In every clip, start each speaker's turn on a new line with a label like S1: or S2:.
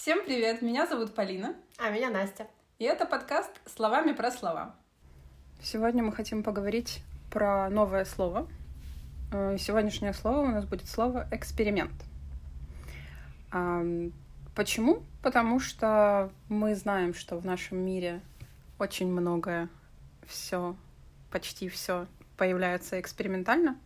S1: Всем привет, меня зовут Полина.
S2: А меня Настя.
S1: И это подкаст «Словами про слова». Сегодня мы хотим поговорить про новое слово. Э, сегодняшнее слово у нас будет слово «эксперимент». Почему? Потому что мы знаем, что в нашем мире очень многое, все, почти все появляется экспериментально.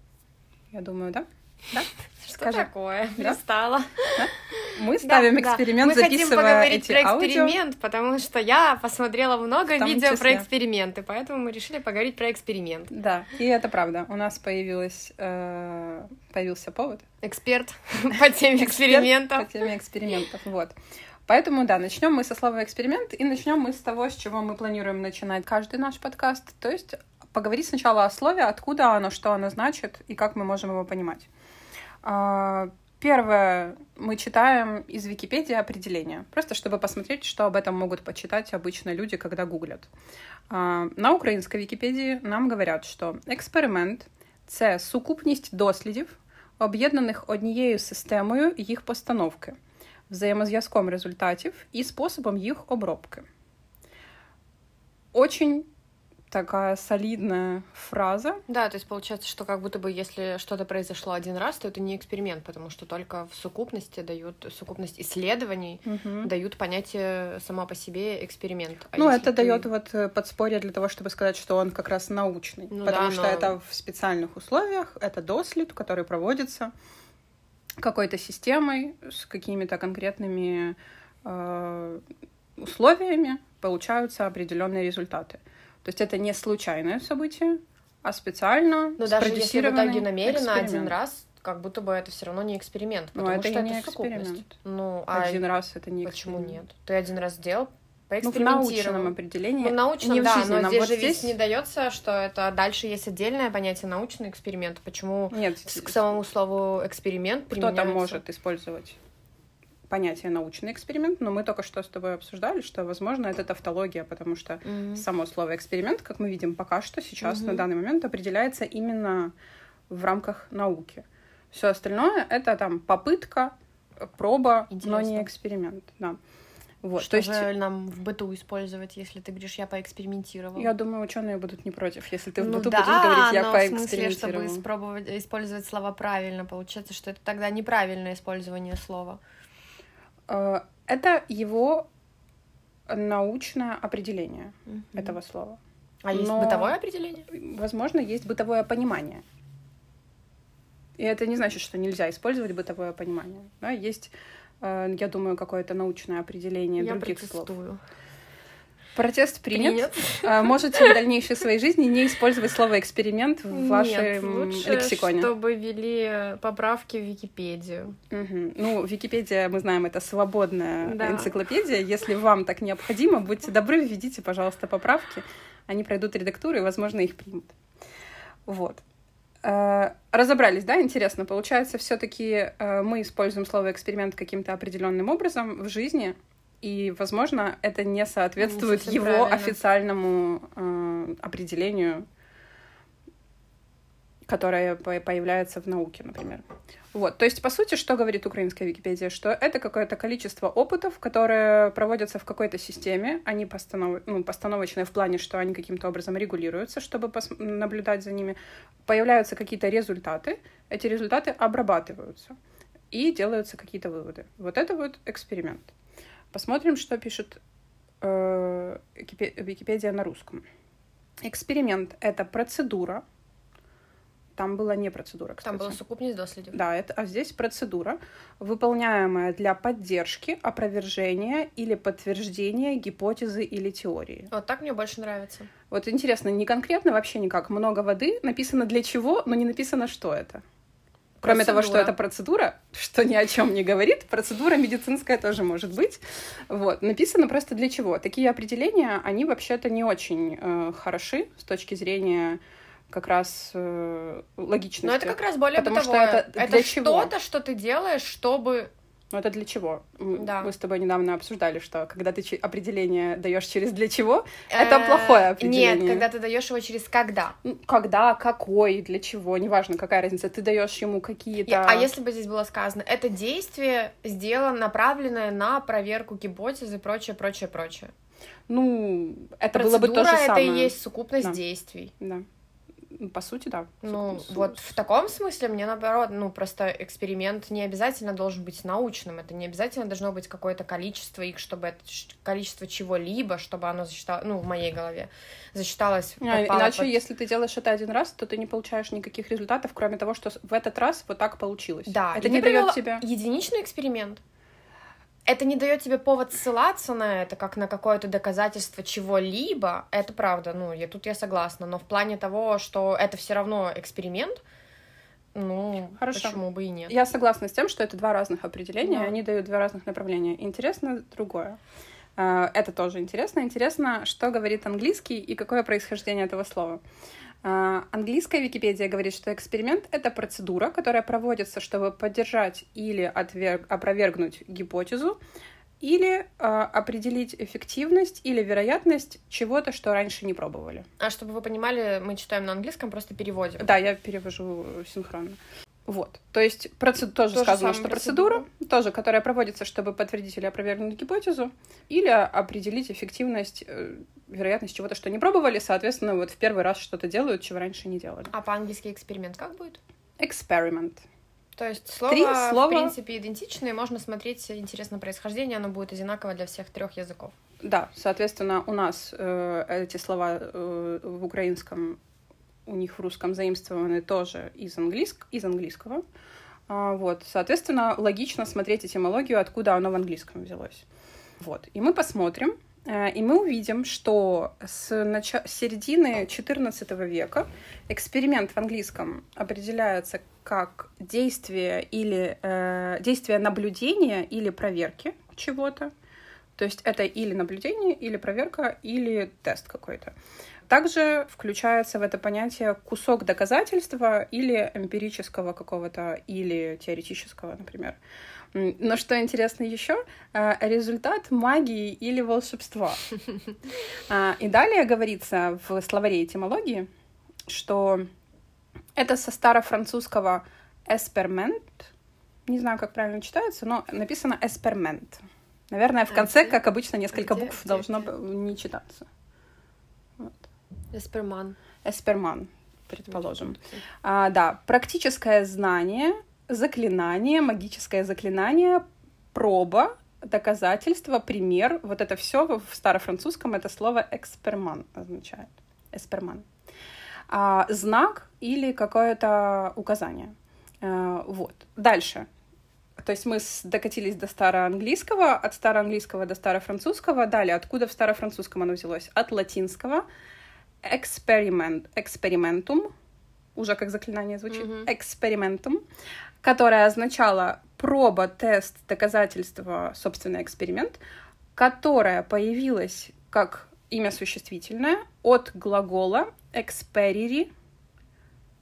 S1: Я думаю, да? Да?
S2: Что Скажи. такое? Да? Пристала.
S1: Да? Мы ставим да, эксперимент, да. Мы
S2: хотим поговорить про эксперимент, аудио. потому что я посмотрела много видео числе. про эксперименты, поэтому мы решили поговорить про эксперимент.
S1: Да, и это правда. У нас появилась, э, появился повод.
S2: Эксперт по теме экспериментов.
S1: По теме экспериментов, вот. Поэтому, да, начнем мы со слова эксперимент, и начнем мы с того, с чего мы планируем начинать каждый наш подкаст. То есть поговорить сначала о слове, откуда оно, что оно значит, и как мы можем его понимать. А, первое, мы читаем из Википедии определение, просто чтобы посмотреть, что об этом могут почитать обычно люди, когда гуглят. А, на українській Вікіпедії нам говорять, що експеримент це сукупність дослідів, об'єднаних однією системою їх постановки, взаємозв'язком результатів і способом їх обробки. Очень такая солидная фраза.
S2: Да, то есть получается, что как будто бы если что-то произошло один раз, то это не эксперимент, потому что только в сукупности дают, сукупность исследований угу. дают понятие само по себе эксперимент.
S1: А ну, это ты... дает вот э, подспорье для того, чтобы сказать, что он как раз научный, ну, потому да, что но... это в специальных условиях, это дослед, который проводится какой-то системой с какими-то конкретными э, условиями получаются определенные результаты. То есть это не случайное событие, а специально
S2: Но даже если в итоге намеренно эксперимент. один раз, как будто бы это все равно не эксперимент,
S1: потому Но это что не это эксперимент.
S2: Ну,
S1: а один раз это не
S2: Почему нет? Ты один раз сделал,
S1: ну, в научном определении.
S2: Ну, научном, не в да, жизни, но здесь вот же здесь... не дается, что это дальше есть отдельное понятие научный эксперимент. Почему
S1: Нет,
S2: к самому слову эксперимент
S1: Кто применяется... там может использовать понятие научный эксперимент, но мы только что с тобой обсуждали, что, возможно, это тавтология, потому что mm-hmm. само слово эксперимент, как мы видим, пока что сейчас mm-hmm. на данный момент определяется именно в рамках науки. Все остальное это там попытка, проба, Интересно. но не эксперимент. Да.
S2: Вот, что то есть... же нам в быту использовать, если ты говоришь, я поэкспериментировал?
S1: Я думаю, ученые будут не против, если ты в ну быту да, будешь говорить, я
S2: но
S1: поэкспериментировал.
S2: в смысле, чтобы испробовать, использовать слова правильно, получается, что это тогда неправильное использование слова.
S1: Э, это его научное определение mm-hmm. этого слова.
S2: А есть бытовое определение?
S1: Возможно, есть бытовое понимание. И это не значит, что нельзя использовать бытовое понимание. Да, есть, э, я думаю, какое-то научное определение я других слов. Протест принят. принят. А, можете в дальнейшей своей жизни не использовать слово эксперимент в вашем Нет, лучше, лексиконе.
S2: чтобы ввели поправки в Википедию.
S1: Угу. Ну, Википедия, мы знаем, это свободная да. энциклопедия. Если вам так необходимо, будьте добры, введите, пожалуйста, поправки. Они пройдут редактуру, и, возможно, их примут. Вот. А, разобрались, да? Интересно. Получается, все-таки а, мы используем слово эксперимент каким-то определенным образом в жизни, и, возможно, это не соответствует не его правильно. официальному э, определению, которое появляется в науке, например. Вот, то есть, по сути, что говорит украинская Википедия? Что это какое-то количество опытов, которые проводятся в какой-то системе, они постанов... ну, постановочные в плане, что они каким-то образом регулируются, чтобы пос... наблюдать за ними. Появляются какие-то результаты, эти результаты обрабатываются, и делаются какие-то выводы. Вот это вот эксперимент. Посмотрим, что пишет э, Википедия на русском. Эксперимент — это процедура. Там была не процедура, кстати.
S2: Там была сукупность доследов.
S1: Да, это, а здесь процедура, выполняемая для поддержки, опровержения или подтверждения гипотезы или теории.
S2: Вот так мне больше нравится.
S1: Вот интересно, не конкретно вообще никак. Много воды, написано для чего, но не написано, что это. Кроме процедура. того, что это процедура, что ни о чем не говорит, процедура медицинская тоже может быть. Вот. Написано просто для чего. Такие определения, они вообще-то не очень э, хороши с точки зрения как раз э, логичности.
S2: Но это как раз более потому бытовое. что это, это что-то, что ты делаешь, чтобы
S1: Ну это для чего?
S2: Да.
S1: Мы с тобой недавно обсуждали, что когда ты определение даешь через для чего, это
S2: Э,
S1: плохое определение.
S2: Нет, когда ты даешь его через когда.
S1: Когда, какой, для чего, неважно, какая разница. Ты даешь ему какие-то.
S2: А если бы здесь было сказано, это действие сделано, направленное на проверку гипотезы, прочее, прочее, прочее.
S1: Ну, это было бы то
S2: Процедура
S1: же
S2: это
S1: самое.
S2: и есть сукупность
S1: Да.
S2: действий.
S1: Да. Ну, По сути, да.
S2: Ну,
S1: Су-
S2: вот в таком смысле мне наоборот, ну, просто эксперимент не обязательно должен быть научным, это не обязательно должно быть какое-то количество их, чтобы это количество чего-либо, чтобы оно засчиталось, ну, в моей голове, засчиталось,
S1: А, Иначе,
S2: под-
S1: если ты делаешь это один раз, то ты не получаешь никаких результатов, кроме того, что с- в этот раз вот так получилось.
S2: Да,
S1: это не дает тебе.
S2: единичный эксперимент. Это не дает тебе повод ссылаться на это, как на какое-то доказательство чего-либо. Это правда, ну, я, тут я согласна. Но в плане того, что это все равно эксперимент, ну,
S1: Хорошо.
S2: почему бы и нет?
S1: Я согласна с тем, что это два разных определения,
S2: Да.
S1: они дают два разных направления. Интересно другое. А, Это тоже интересно. Интересно, что говорит английский и какое происхождение этого слова. А, Английская Википедия говорит, что эксперимент — это процедура, которая проводится, чтобы поддержать или отверг- опровергнуть гипотезу, или а, определить эффективность или вероятность чего-то, что раньше не пробовали.
S2: А чтобы вы понимали, мы читаем на английском, просто переводим.
S1: Да, я перевожу синхронно. Вот. То есть проце- тоже
S2: То
S1: сказано, что
S2: процедура.
S1: процедура, тоже, которая проводится, чтобы подтвердить или опровергнуть гипотезу, или определить эффективность, э, вероятность чего-то, что не пробовали, соответственно, вот в первый раз что-то делают, чего раньше не делали.
S2: А по-английски эксперимент как будет?
S1: Experiment.
S2: То есть слово,
S1: Три
S2: в
S1: слова.
S2: принципе, идентичное, можно смотреть интересно происхождение, оно будет одинаково для всех трех языков.
S1: Да, соответственно, у нас э, эти слова э, в украинском, у них в русском заимствованы тоже из, английск... из английского. А, вот, соответственно, логично смотреть этимологию, откуда оно в английском взялось. Вот, и мы посмотрим, э, и мы увидим, что с с середины XIV века эксперимент в английском определяется как действие или э, действие наблюдения или проверки чего-то. То есть это или наблюдение, или проверка, или тест какой-то. Также включается в это понятие кусок доказательства или эмпирического какого-то, или теоретического, например. Но что интересно еще, результат магии или волшебства. А, И далее говорится в словаре этимологии, что это со старофранцузского «esperment», не знаю, как правильно читается, но написано «esperment». Наверное, в
S2: А
S1: конце,
S2: где?
S1: как обычно, несколько букв должно не читаться.
S2: Эсперман.
S1: Эсперман, предположим. А, да, практическое знание, заклинание, магическое заклинание, проба, доказательство, пример. Вот это все в старофранцузском это слово эксперман означает. Эсперман. А, знак или какое-то указание. А, вот. Дальше. То есть мы докатились до староанглийского, от староанглийского до старофранцузского. Далее, откуда в старофранцузском оно взялось? От латинского эксперимент, экспериментум, уже как заклинание звучит, экспериментум, которое означало проба, тест, доказательство, собственно, эксперимент, которое появилось как имя существительное от глагола experiri,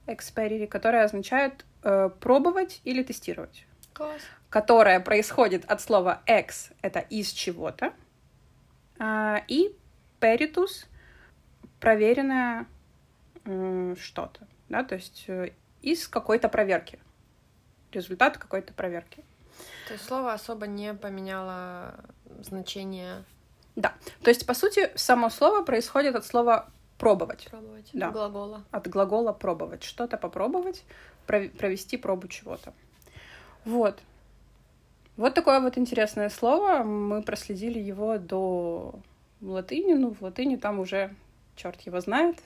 S1: experiri, которое означает э, пробовать или тестировать
S2: Класс.
S1: которое происходит от слова ex — это из чего-то, а, и peritus — проверенное что-то, да, то есть э, из какой-то проверки, результат какой-то проверки.
S2: То есть слово особо не поменяло значение
S1: Да, то есть, по сути, само слово происходит от слова пробовать,
S2: пробовать
S1: Да.
S2: глагола.
S1: от глагола пробовать, что-то попробовать, пров- провести пробу чего-то. Вот. Вот такое вот интересное слово. Мы проследили его до латыни. Ну, в латыни там уже черт его знает,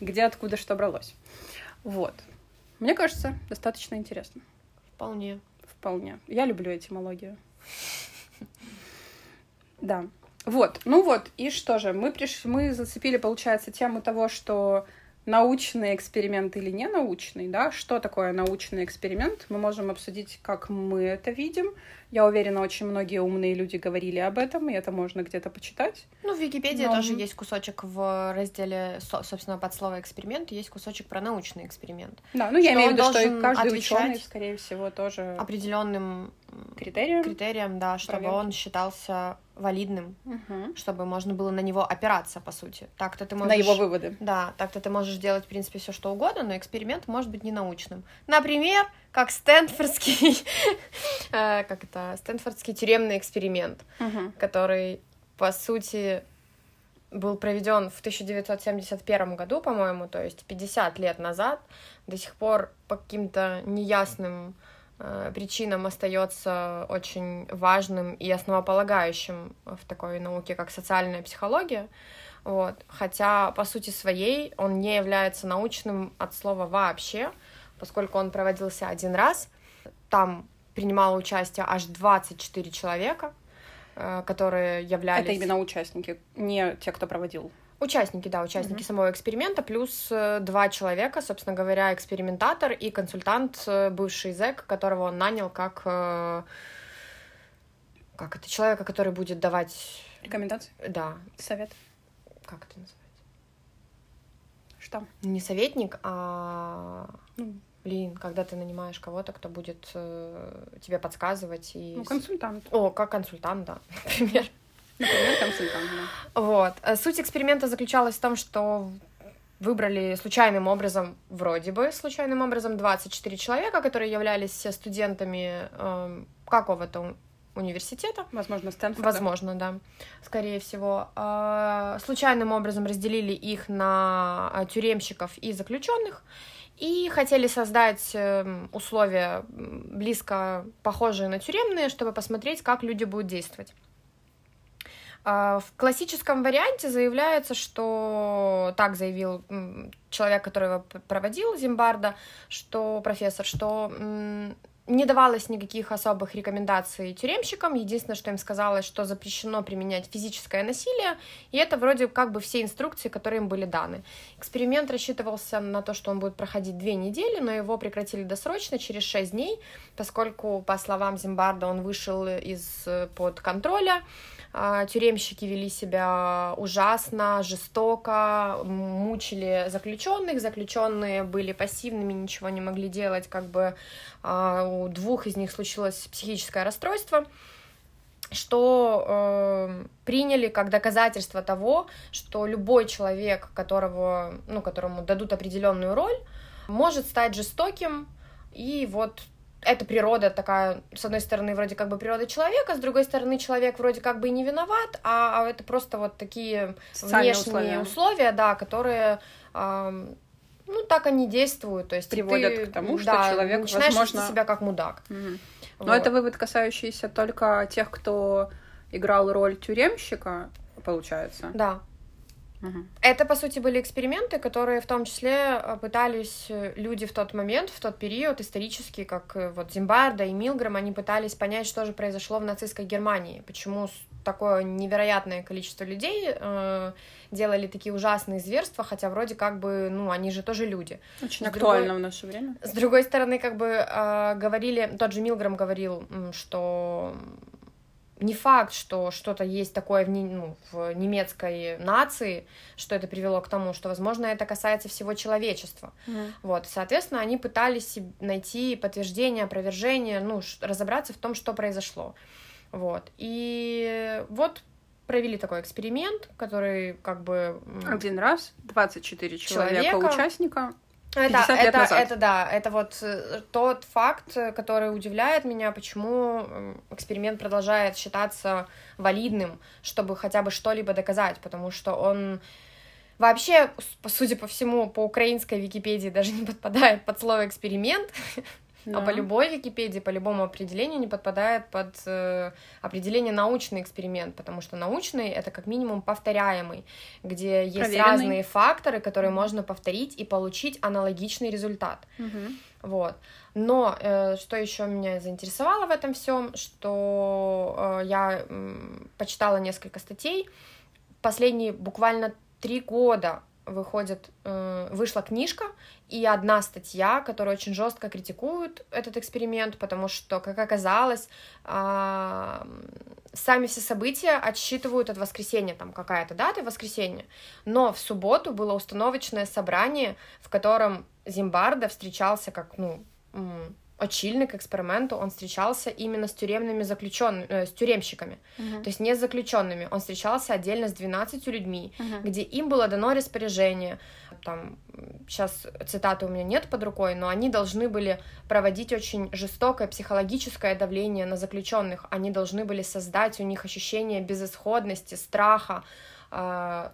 S1: где, откуда, что бралось. Вот. Мне кажется, достаточно интересно.
S2: Вполне.
S1: Вполне. Я люблю этимологию. Да. Вот. Ну вот. И что же? Мы пришли, мы зацепили, получается, тему того, что научный эксперимент или не научный, да? Что такое научный эксперимент? Мы можем обсудить, как мы это видим, Я уверена, очень многие умные люди говорили об этом, и это можно где-то почитать.
S2: Ну, в Википедии Но... тоже есть кусочек в разделе, собственно, под слово эксперимент, есть кусочек про научный эксперимент.
S1: Да, ну я имею в виду, что каждый ученый, скорее всего, тоже
S2: определенным
S1: критериям,
S2: критериям, да, чтобы проверки. он считался валидным, угу. чтобы можно было на него опираться, по сути. Так-то ты можешь...
S1: На его выводы.
S2: Да, так-то ты можешь делать, в принципе, все что угодно, но эксперимент может быть не научным. Например, как Стэнфордский, э, как это, Стэнфордский тюремный эксперимент, угу. который, по сути, был проведен в 1971 году, по-моему, то есть 50 лет назад, до сих пор по каким-то неясным Э, причинам остается очень важным и основополагающим в такой науке, как социальная психология. Вот. Хотя, по сути своей, он не является научным от слова вообще, поскольку он проводился один раз. Там принимало участие аж 24 человека, э, которые являлись...
S1: Это именно участники, не те, кто проводил
S2: Участники, да, участники mm-hmm. самого эксперимента, плюс э, два человека, собственно говоря, экспериментатор и консультант, э, бывший зэк, которого он нанял как... Как это? Человека, который будет давать...
S1: Рекомендации?
S2: Да.
S1: Совет?
S2: Как это называется?
S1: Что?
S2: Не советник, а... Ну, блин, когда ты нанимаешь кого-то, кто будет э, тебе подсказывать и...
S1: Ну, консультант.
S2: О, как консультант, да, например.
S1: Например, консультант,
S2: да. Вот. Э, суть эксперимента заключалась в том, что выбрали случайным образом, вроде бы случайным образом, 24 человека, которые являлись студентами э, какого-то университета.
S1: Возможно, Стэнфорда.
S2: Возможно, да, скорее всего. Э, случайным образом разделили их на э, тюремщиков и заключенных и хотели создать эм, условия близко похожие на тюремные, чтобы посмотреть, как люди будут действовать. А, в классическом варианте заявляется, что так заявил человек, который его проводил, Зимбарда, что профессор, что не давалось никаких особых рекомендаций тюремщикам. Единственное, что им сказалось, что запрещено применять физическое насилие, и это вроде как бы все инструкции, которые им были даны. Эксперимент рассчитывался на то, что он будет проходить две недели, но его прекратили досрочно через шесть дней, поскольку, по словам Зимбарда, он вышел из-под контроля, а, тюремщики вели себя ужасно, жестоко, мучили заключенных, заключенные были пассивными, ничего не могли делать, как бы а, у двух из них случилось психическое расстройство что э, приняли как доказательство того, что любой человек, которого, ну, которому дадут определенную роль, может стать жестоким, и вот это природа такая, с одной стороны, вроде как бы природа человека, с другой стороны, человек вроде как бы и не виноват, а, а это просто вот такие Социальные внешние условия. условия, да, которые, э, ну, так они действуют, то есть
S1: приводят
S2: ты,
S1: к тому, что да, человек,
S2: начинаешь
S1: возможно...
S2: себя как мудак.
S1: Угу. Вот. Но это вывод, касающийся только тех, кто играл роль тюремщика, получается.
S2: Да. Это, по сути, были эксперименты, которые в том числе э, пытались э, люди в тот момент, в тот период исторически, как э, вот Зимбарда и Милграм, они пытались понять, что же произошло в нацистской Германии, почему такое невероятное количество людей э, делали такие ужасные зверства, хотя вроде как бы, ну, они же тоже люди.
S1: Очень с актуально другой, в наше время.
S2: С другой стороны, как бы э, говорили, тот же Милграм говорил, что не факт, что что-то есть такое в, ну, в немецкой нации, что это привело к тому, что, возможно, это касается всего человечества. Mm. Вот, соответственно, они пытались найти подтверждение, опровержение, ну, разобраться в том, что произошло. Вот, и вот провели такой эксперимент, который как бы...
S1: Один раз, 24 человека, человека участника,
S2: это, это, назад. это да, это вот э, тот факт, который удивляет меня, почему эксперимент продолжает считаться валидным, чтобы хотя бы что-либо доказать, потому что он вообще, судя по всему, по украинской Википедии даже не подпадает под слово эксперимент. Да. А по любой Википедии, по любому определению не подпадает под э, определение научный эксперимент, потому что научный это как минимум повторяемый, где есть Проверенный. разные факторы, которые можно повторить и получить аналогичный результат.
S1: Угу.
S2: Вот. Но э, что еще меня заинтересовало в этом всем, что э, я э, почитала несколько статей. Последние буквально три года выходит, э, вышла книжка и одна статья, которая очень жестко критикует этот эксперимент, потому что, как оказалось, э, сами все события отсчитывают от воскресенья, там какая-то дата воскресенья, но в субботу было установочное собрание, в котором Зимбарда встречался как, ну, очильный к эксперименту, он встречался именно с тюремными заключенными, э, с тюремщиками, uh-huh. то есть не с заключенными, он встречался отдельно с 12 людьми, uh-huh. где им было дано распоряжение, там, сейчас цитаты у меня нет под рукой, но они должны были проводить очень жестокое психологическое давление на заключенных, они должны были создать у них ощущение безысходности, страха, э,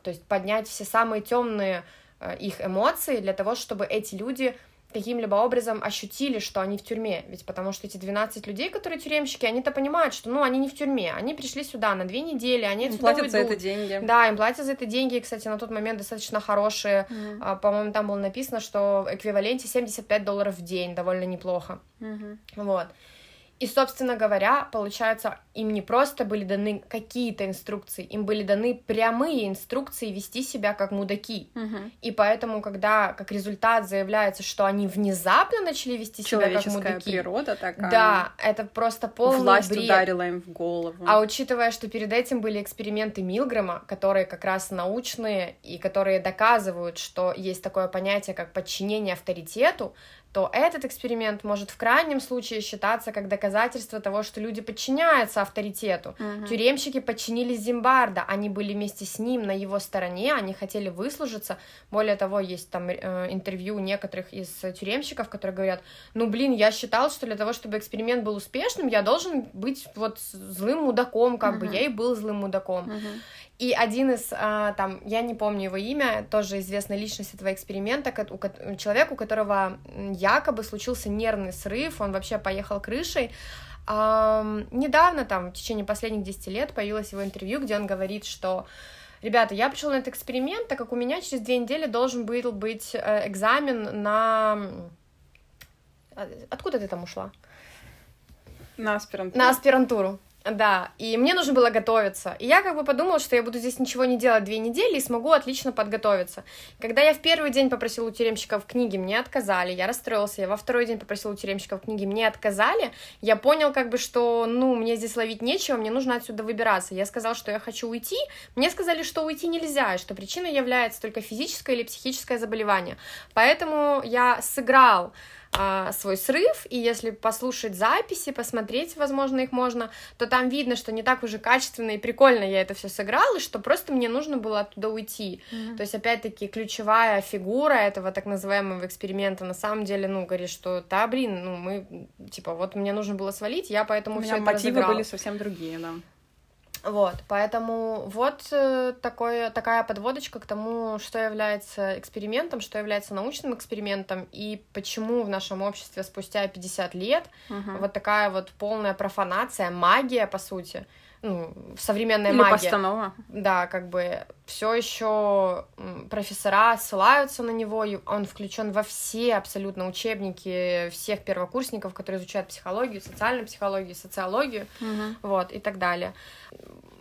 S2: то есть поднять все самые темные э, их эмоции для того, чтобы эти люди каким-либо образом ощутили, что они в тюрьме. Ведь потому что эти 12 людей, которые тюремщики, они-то понимают, что, ну, они не в тюрьме, они пришли сюда на две недели, они
S1: им платят уйдут. за это деньги.
S2: Да, им платят за это деньги, кстати, на тот момент достаточно хорошие, mm-hmm. а, по-моему, там было написано, что в эквиваленте 75 долларов в день, довольно неплохо. Mm-hmm. Вот. И, собственно говоря, получается, им не просто были даны какие-то инструкции, им были даны прямые инструкции вести себя как мудаки. Угу. И поэтому, когда как результат заявляется, что они внезапно начали вести себя как мудаки,
S1: природа такая.
S2: Да, это просто полный
S1: Власть
S2: бред.
S1: ударила им в голову.
S2: А учитывая, что перед этим были эксперименты Милгрэма, которые как раз научные и которые доказывают, что есть такое понятие, как подчинение авторитету, то этот эксперимент может в крайнем случае считаться как доказательство того, что люди подчиняются авторитету. Uh-huh. Тюремщики подчинились Зимбарда, они были вместе с ним на его стороне, они хотели выслужиться. Более того, есть там э, интервью некоторых из тюремщиков, которые говорят, ну блин, я считал, что для того, чтобы эксперимент был успешным, я должен быть вот злым мудаком, как uh-huh. бы я и был злым мудаком. Uh-huh. И один из, а, там, я не помню его имя, тоже известная личность этого эксперимента, у, человек, у которого якобы случился нервный срыв, он вообще поехал крышей. А, недавно, там, в течение последних 10 лет появилось его интервью, где он говорит, что Ребята, я пришел на этот эксперимент, так как у меня через две недели должен был быть э, экзамен на... А, откуда ты там ушла?
S1: На аспирантуру.
S2: На аспирантуру. Да, и мне нужно было готовиться. И я как бы подумала, что я буду здесь ничего не делать две недели и смогу отлично подготовиться. Когда я в первый день попросила у тюремщиков книги, мне отказали, я расстроился. Я во второй день попросила у тюремщиков книги, мне отказали. Я понял как бы, что, ну, мне здесь ловить нечего, мне нужно отсюда выбираться. Я сказал, что я хочу уйти. Мне сказали, что уйти нельзя, и что причиной является только физическое или психическое заболевание. Поэтому я сыграл а, свой срыв, и если послушать записи, посмотреть, возможно, их можно, то там видно, что не так уже качественно и прикольно я это все сыграла, что просто мне нужно было оттуда уйти. Mm-hmm. То есть, опять-таки, ключевая фигура этого так называемого эксперимента на самом деле, ну, говорит, что, да, блин, ну, мы, типа, вот мне нужно было свалить, я поэтому все это
S1: мотивы разыграла. были совсем другие, да.
S2: Вот, поэтому вот э, такое, такая подводочка к тому, что является экспериментом, что является научным экспериментом, и почему в нашем обществе спустя 50 лет угу. вот такая вот полная профанация, магия, по сути, ну, современная
S1: Или
S2: магия.
S1: постанова.
S2: Да, как бы все еще профессора ссылаются на него, и он включен во все абсолютно учебники всех первокурсников, которые изучают психологию, социальную психологию, социологию, угу. вот, и так далее.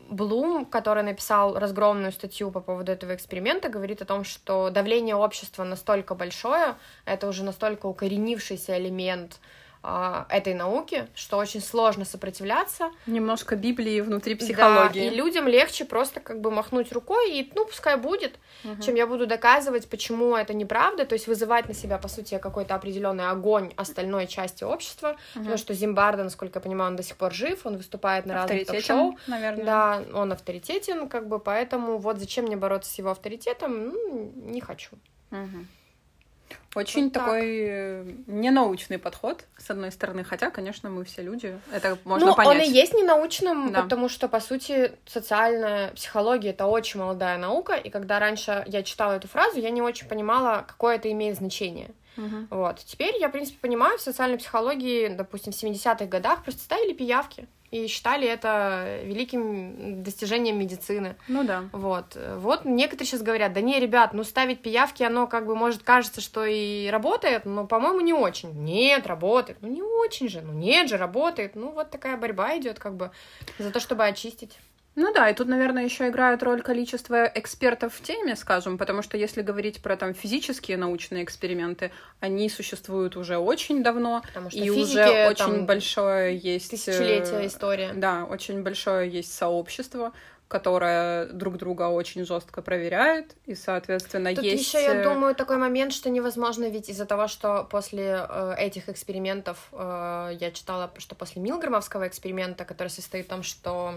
S2: Блум, который написал разгромную статью по поводу этого эксперимента, говорит о том, что давление общества настолько большое, это уже настолько укоренившийся элемент этой науки, что очень сложно сопротивляться.
S1: Немножко Библии внутри психологии.
S2: Да, и людям легче просто как бы махнуть рукой и, ну, пускай будет, угу. чем я буду доказывать, почему это неправда, то есть вызывать на себя, по сути, какой-то определенный огонь остальной части общества, угу. потому что Зимбарда, насколько я понимаю, он до сих пор жив, он выступает на разных ток-шоу.
S1: наверное.
S2: Да, он авторитетен, как бы, поэтому вот зачем мне бороться с его авторитетом, ну, не хочу.
S1: Угу. Очень вот такой э, ненаучный подход, с одной стороны, хотя, конечно, мы все люди, это можно
S2: ну,
S1: понять.
S2: он и есть ненаучным, да. потому что, по сути, социальная психология — это очень молодая наука, и когда раньше я читала эту фразу, я не очень понимала, какое это имеет значение. Uh-huh. Вот. Теперь я, в принципе, понимаю, в социальной психологии, допустим, в 70-х годах просто ставили пиявки и считали это великим достижением медицины.
S1: Ну да.
S2: Вот. Вот некоторые сейчас говорят, да не, ребят, ну ставить пиявки, оно как бы может кажется, что и работает, но, по-моему, не очень. Нет, работает. Ну не очень же, ну нет же, работает. Ну вот такая борьба идет как бы за то, чтобы очистить.
S1: Ну да, и тут, наверное, еще играет роль количество экспертов в теме, скажем, потому что если говорить про там физические научные эксперименты, они существуют уже очень давно,
S2: Потому что
S1: и
S2: физики,
S1: уже очень
S2: там,
S1: большое есть... э,
S2: Тысячелетия история.
S1: Да, очень большое есть сообщество, которое друг друга очень жестко проверяет, и, соответственно,
S2: Тут
S1: есть...
S2: еще, я
S1: э,
S2: думаю, такой момент, что невозможно, ведь из-за того, что после э, этих экспериментов, э, я читала, что после Милгромовского эксперимента, который состоит в том, что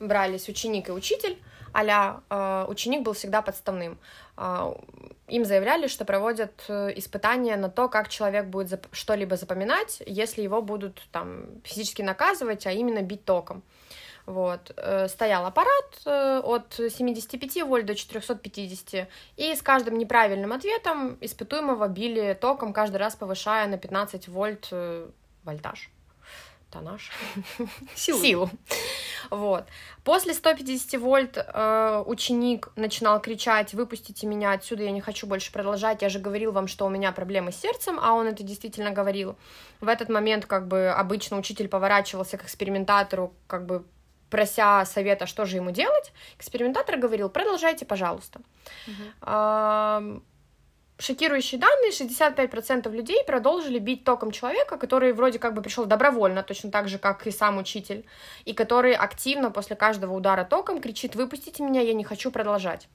S2: брались ученик и учитель, а э, ученик был всегда подставным. Э, им заявляли, что проводят э, испытания на то, как человек будет зап- что-либо запоминать, если его будут там физически наказывать, а именно бить током. Вот. Э, Стоял аппарат э, от 75 вольт до 450, и с каждым неправильным ответом испытуемого били током, каждый раз повышая на 15 вольт э, вольтаж. Тонаж.
S1: Силу.
S2: Силу. Вот. После 150 вольт э, ученик начинал кричать, выпустите меня отсюда, я не хочу больше продолжать, я же говорил вам, что у меня проблемы с сердцем, а он это действительно говорил. В этот момент как бы обычно учитель поворачивался к экспериментатору, как бы прося совета, что же ему делать. Экспериментатор говорил, продолжайте, пожалуйста. Ам, Шокирующие данные, 65% людей продолжили бить током человека, который вроде как бы пришел добровольно, точно так же, как и сам учитель, и который активно после каждого удара током кричит «выпустите меня, я не хочу продолжать».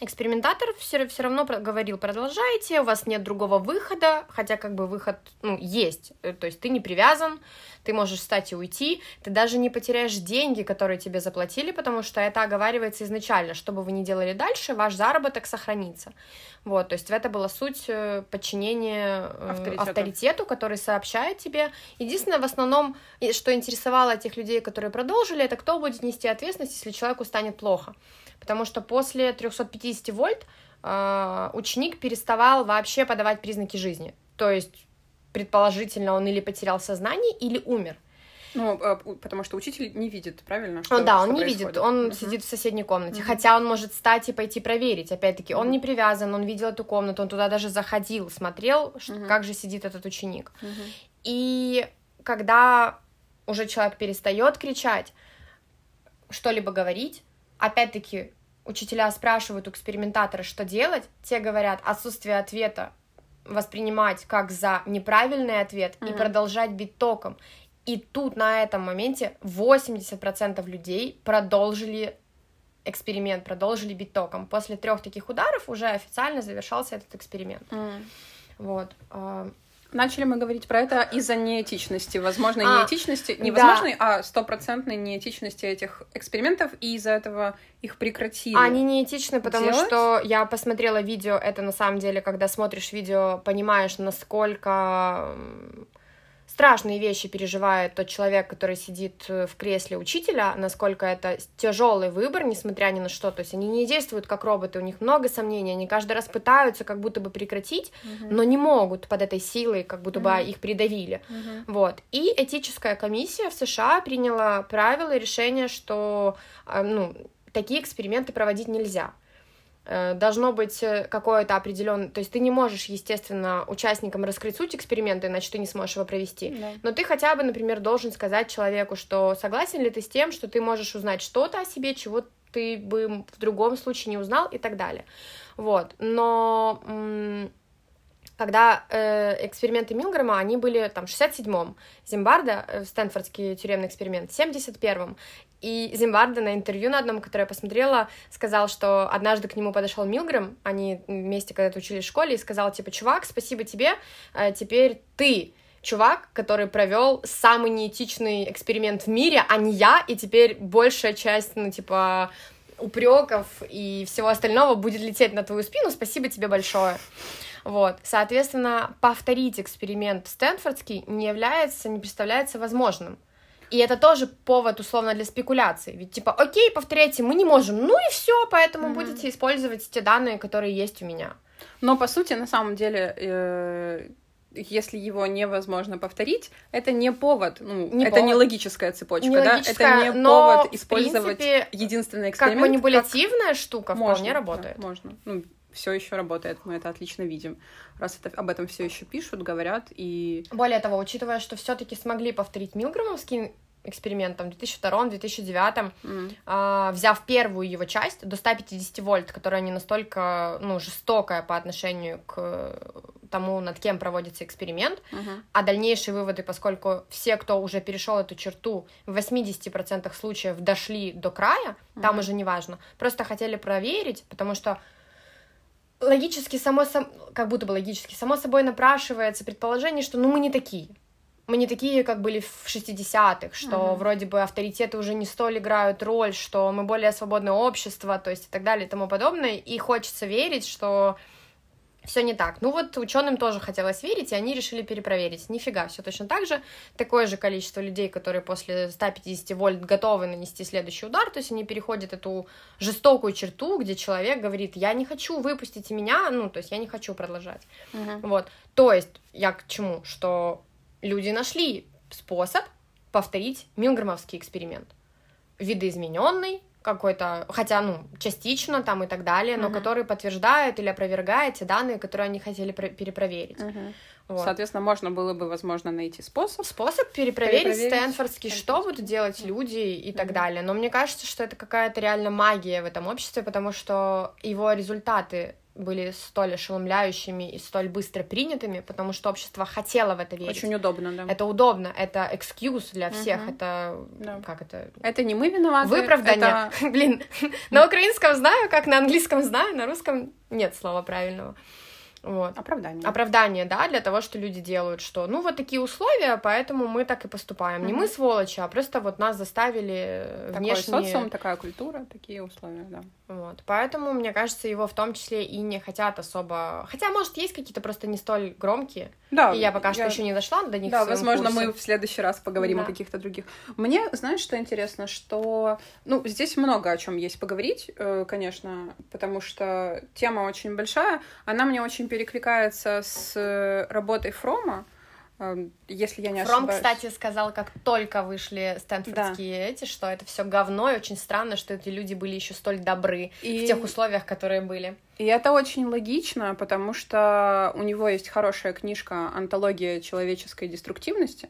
S2: Экспериментатор все, все равно говорил, продолжайте, у вас нет другого выхода, хотя как бы выход ну, есть, Э, то есть ты не привязан, ты можешь встать и уйти, ты даже не потеряешь деньги, которые тебе заплатили, потому что это оговаривается изначально, что бы вы ни делали дальше, ваш заработок сохранится. Вот, то есть это была суть э, подчинения э,
S1: Авторитету.
S2: авторитету, который сообщает тебе. Единственное, в основном, что интересовало тех людей, которые продолжили, это кто будет нести ответственность, если человеку станет плохо. Потому что после 350 вольт э, ученик переставал вообще подавать признаки жизни. То есть, предположительно, он или потерял сознание, или умер.
S1: Ну, у- потому что учитель не видит, правильно? Что-
S2: да, он
S1: что
S2: не
S1: происходит?
S2: видит, он
S1: Мгм.
S2: сидит в соседней комнате.
S1: Мгм.
S2: Хотя он может встать и пойти проверить. Опять-таки, он
S1: Мгм.
S2: не привязан, он видел эту комнату, он туда даже заходил, смотрел,
S1: Мгм.
S2: как же сидит этот ученик.
S1: Мгм.
S2: И когда уже человек перестает кричать, что-либо говорить, опять-таки учителя спрашивают у экспериментатора, что делать, те говорят отсутствие ответа воспринимать как за неправильный ответ и
S1: Мгм.
S2: продолжать бить током. И тут на этом моменте 80% людей продолжили эксперимент, продолжили бить током. После трех таких ударов уже официально завершался этот эксперимент.
S1: М.
S2: Вот.
S1: Начали мы говорить про это из-за неэтичности, возможной
S2: А,
S1: неэтичности, не
S2: да.
S1: а стопроцентной неэтичности этих экспериментов, и из-за этого их прекратили.
S2: Они неэтичны, потому
S1: делать?
S2: что я посмотрела видео, это на самом деле, когда смотришь видео, понимаешь, насколько страшные вещи переживает тот человек, который сидит э, в кресле учителя, насколько это тяжелый выбор, несмотря ни на что. То есть они не действуют как роботы, у них много сомнений, они каждый раз пытаются как будто бы прекратить,
S1: Мгм.
S2: но не могут под этой силой, как будто бы
S1: Мгм.
S2: их придавили.
S1: Мгм.
S2: Вот. И этическая комиссия в США приняла правила и решение, что э, ну, такие эксперименты проводить нельзя. Э, Должно быть э, какое-то определенное... То есть ты не можешь, естественно, участникам раскрыть суть эксперимента, иначе ты не сможешь его провести.
S1: Да.
S2: Но ты хотя бы, например, должен сказать человеку, что согласен ли ты с тем, что ты можешь узнать что-то о себе, чего ты бы в другом случае не узнал и так далее. Вот. Но когда э, эксперименты Милгрома, они были там в 67-м, Зимбарда, э, Стэнфордский тюремный эксперимент, в 71-м. И Зимбарда на интервью на одном, которое я посмотрела, сказал, что однажды к нему подошел Милграм, они вместе когда-то учились в школе, и сказал, типа, чувак, спасибо тебе, э, теперь ты чувак, который провел самый неэтичный эксперимент в мире, а не я, и теперь большая часть, ну, типа, упреков и всего остального будет лететь на твою спину. Спасибо тебе большое. Вот, соответственно, повторить эксперимент Стэнфордский не является, не представляется возможным. И это тоже повод, условно, для спекуляций. Ведь, типа, окей, повторяйте, мы не можем, ну и все, поэтому
S1: Мгм.
S2: будете использовать те данные, которые есть у меня.
S1: Но по сути, на самом деле, э, если его невозможно повторить, это не повод, ну,
S2: Не
S1: это
S2: повод.
S1: не логическая цепочка,
S2: Не
S1: да,
S2: логическая,
S1: это не повод использовать
S2: принципе,
S1: единственный
S2: Как
S1: эксперимент.
S2: манипулятивная штука
S1: можно,
S2: вполне
S1: да,
S2: работает.
S1: можно. Ну, все еще работает, мы это отлично видим. Раз это, об этом все еще пишут, говорят, и
S2: Более того, учитывая, что все-таки смогли повторить Милгромовский экспериментом, 2002-2009, mm. э, взяв первую его часть до 150 вольт, которая не настолько ну, жестокая по отношению к тому, над кем проводится эксперимент, uh-huh. а дальнейшие выводы, поскольку все, кто уже перешел эту черту, в 80% случаев дошли до края, uh-huh. там уже не важно, просто хотели проверить, потому что логически само, сам, как будто бы логически, само собой напрашивается предположение, что ну мы не такие. Мы не такие, как были в 60-х, что uh-huh. вроде бы авторитеты уже не столь играют роль, что мы более свободное общество, то есть и так далее и тому подобное. И хочется верить, что все не так. Ну вот ученым тоже хотелось верить, и они решили перепроверить. Нифига, все точно так же. Такое же количество людей, которые после 150 вольт готовы нанести следующий удар, то есть они переходят эту жестокую черту, где человек говорит, я не хочу, выпустите меня, ну, то есть я не хочу продолжать. Uh-huh. Вот. То есть я к чему? Что люди нашли способ повторить Милгромовский эксперимент. Видоизмененный, какой-то, хотя, ну, частично там и так далее, но uh-huh. который подтверждает или опровергает те данные, которые они хотели перепроверить. Uh-huh.
S1: Вот. Соответственно, можно было бы, возможно, найти способ.
S2: Способ перепроверить, перепроверить Стэнфордский, что будут делать люди и так mm-hmm. далее. Но мне кажется, что это какая-то реально магия в этом обществе, потому что его результаты были столь ошеломляющими и столь быстро принятыми, потому что общество хотело в это верить.
S1: Очень удобно, да.
S2: Это удобно, это экскьюз для всех, угу. это да. как это?
S1: Это не мы виноваты.
S2: Выправдание. Это... Блин, на украинском знаю, как на английском знаю, на русском нет слова правильного. Вот.
S1: Оправдание.
S2: Оправдание, да, для того, что люди делают, что, ну, вот такие условия, поэтому мы так и поступаем. Mm-hmm. Не мы сволочи, а просто вот нас заставили
S1: Такой внешне... социум, такая культура, такие условия, да.
S2: Вот, поэтому, мне кажется, его в том числе и не хотят особо... Хотя, может, есть какие-то просто не столь громкие, да, и я пока я... что еще не дошла до них
S1: Да, возможно, курсе. мы в следующий раз поговорим да. о каких-то других. Мне, знаешь, что интересно, что... Ну, здесь много о чем есть поговорить, э, конечно, потому что тема очень большая, она мне очень перекликается с работой Фрома, Эм, если я не
S2: Фром,
S1: ошибаюсь.
S2: кстати, сказал, как только вышли стэнфордские да. эти, что это все говно, и очень странно, что эти люди были еще столь добры и... в тех условиях, которые были.
S1: И это очень логично, потому что у него есть хорошая книжка «Антология человеческой деструктивности»,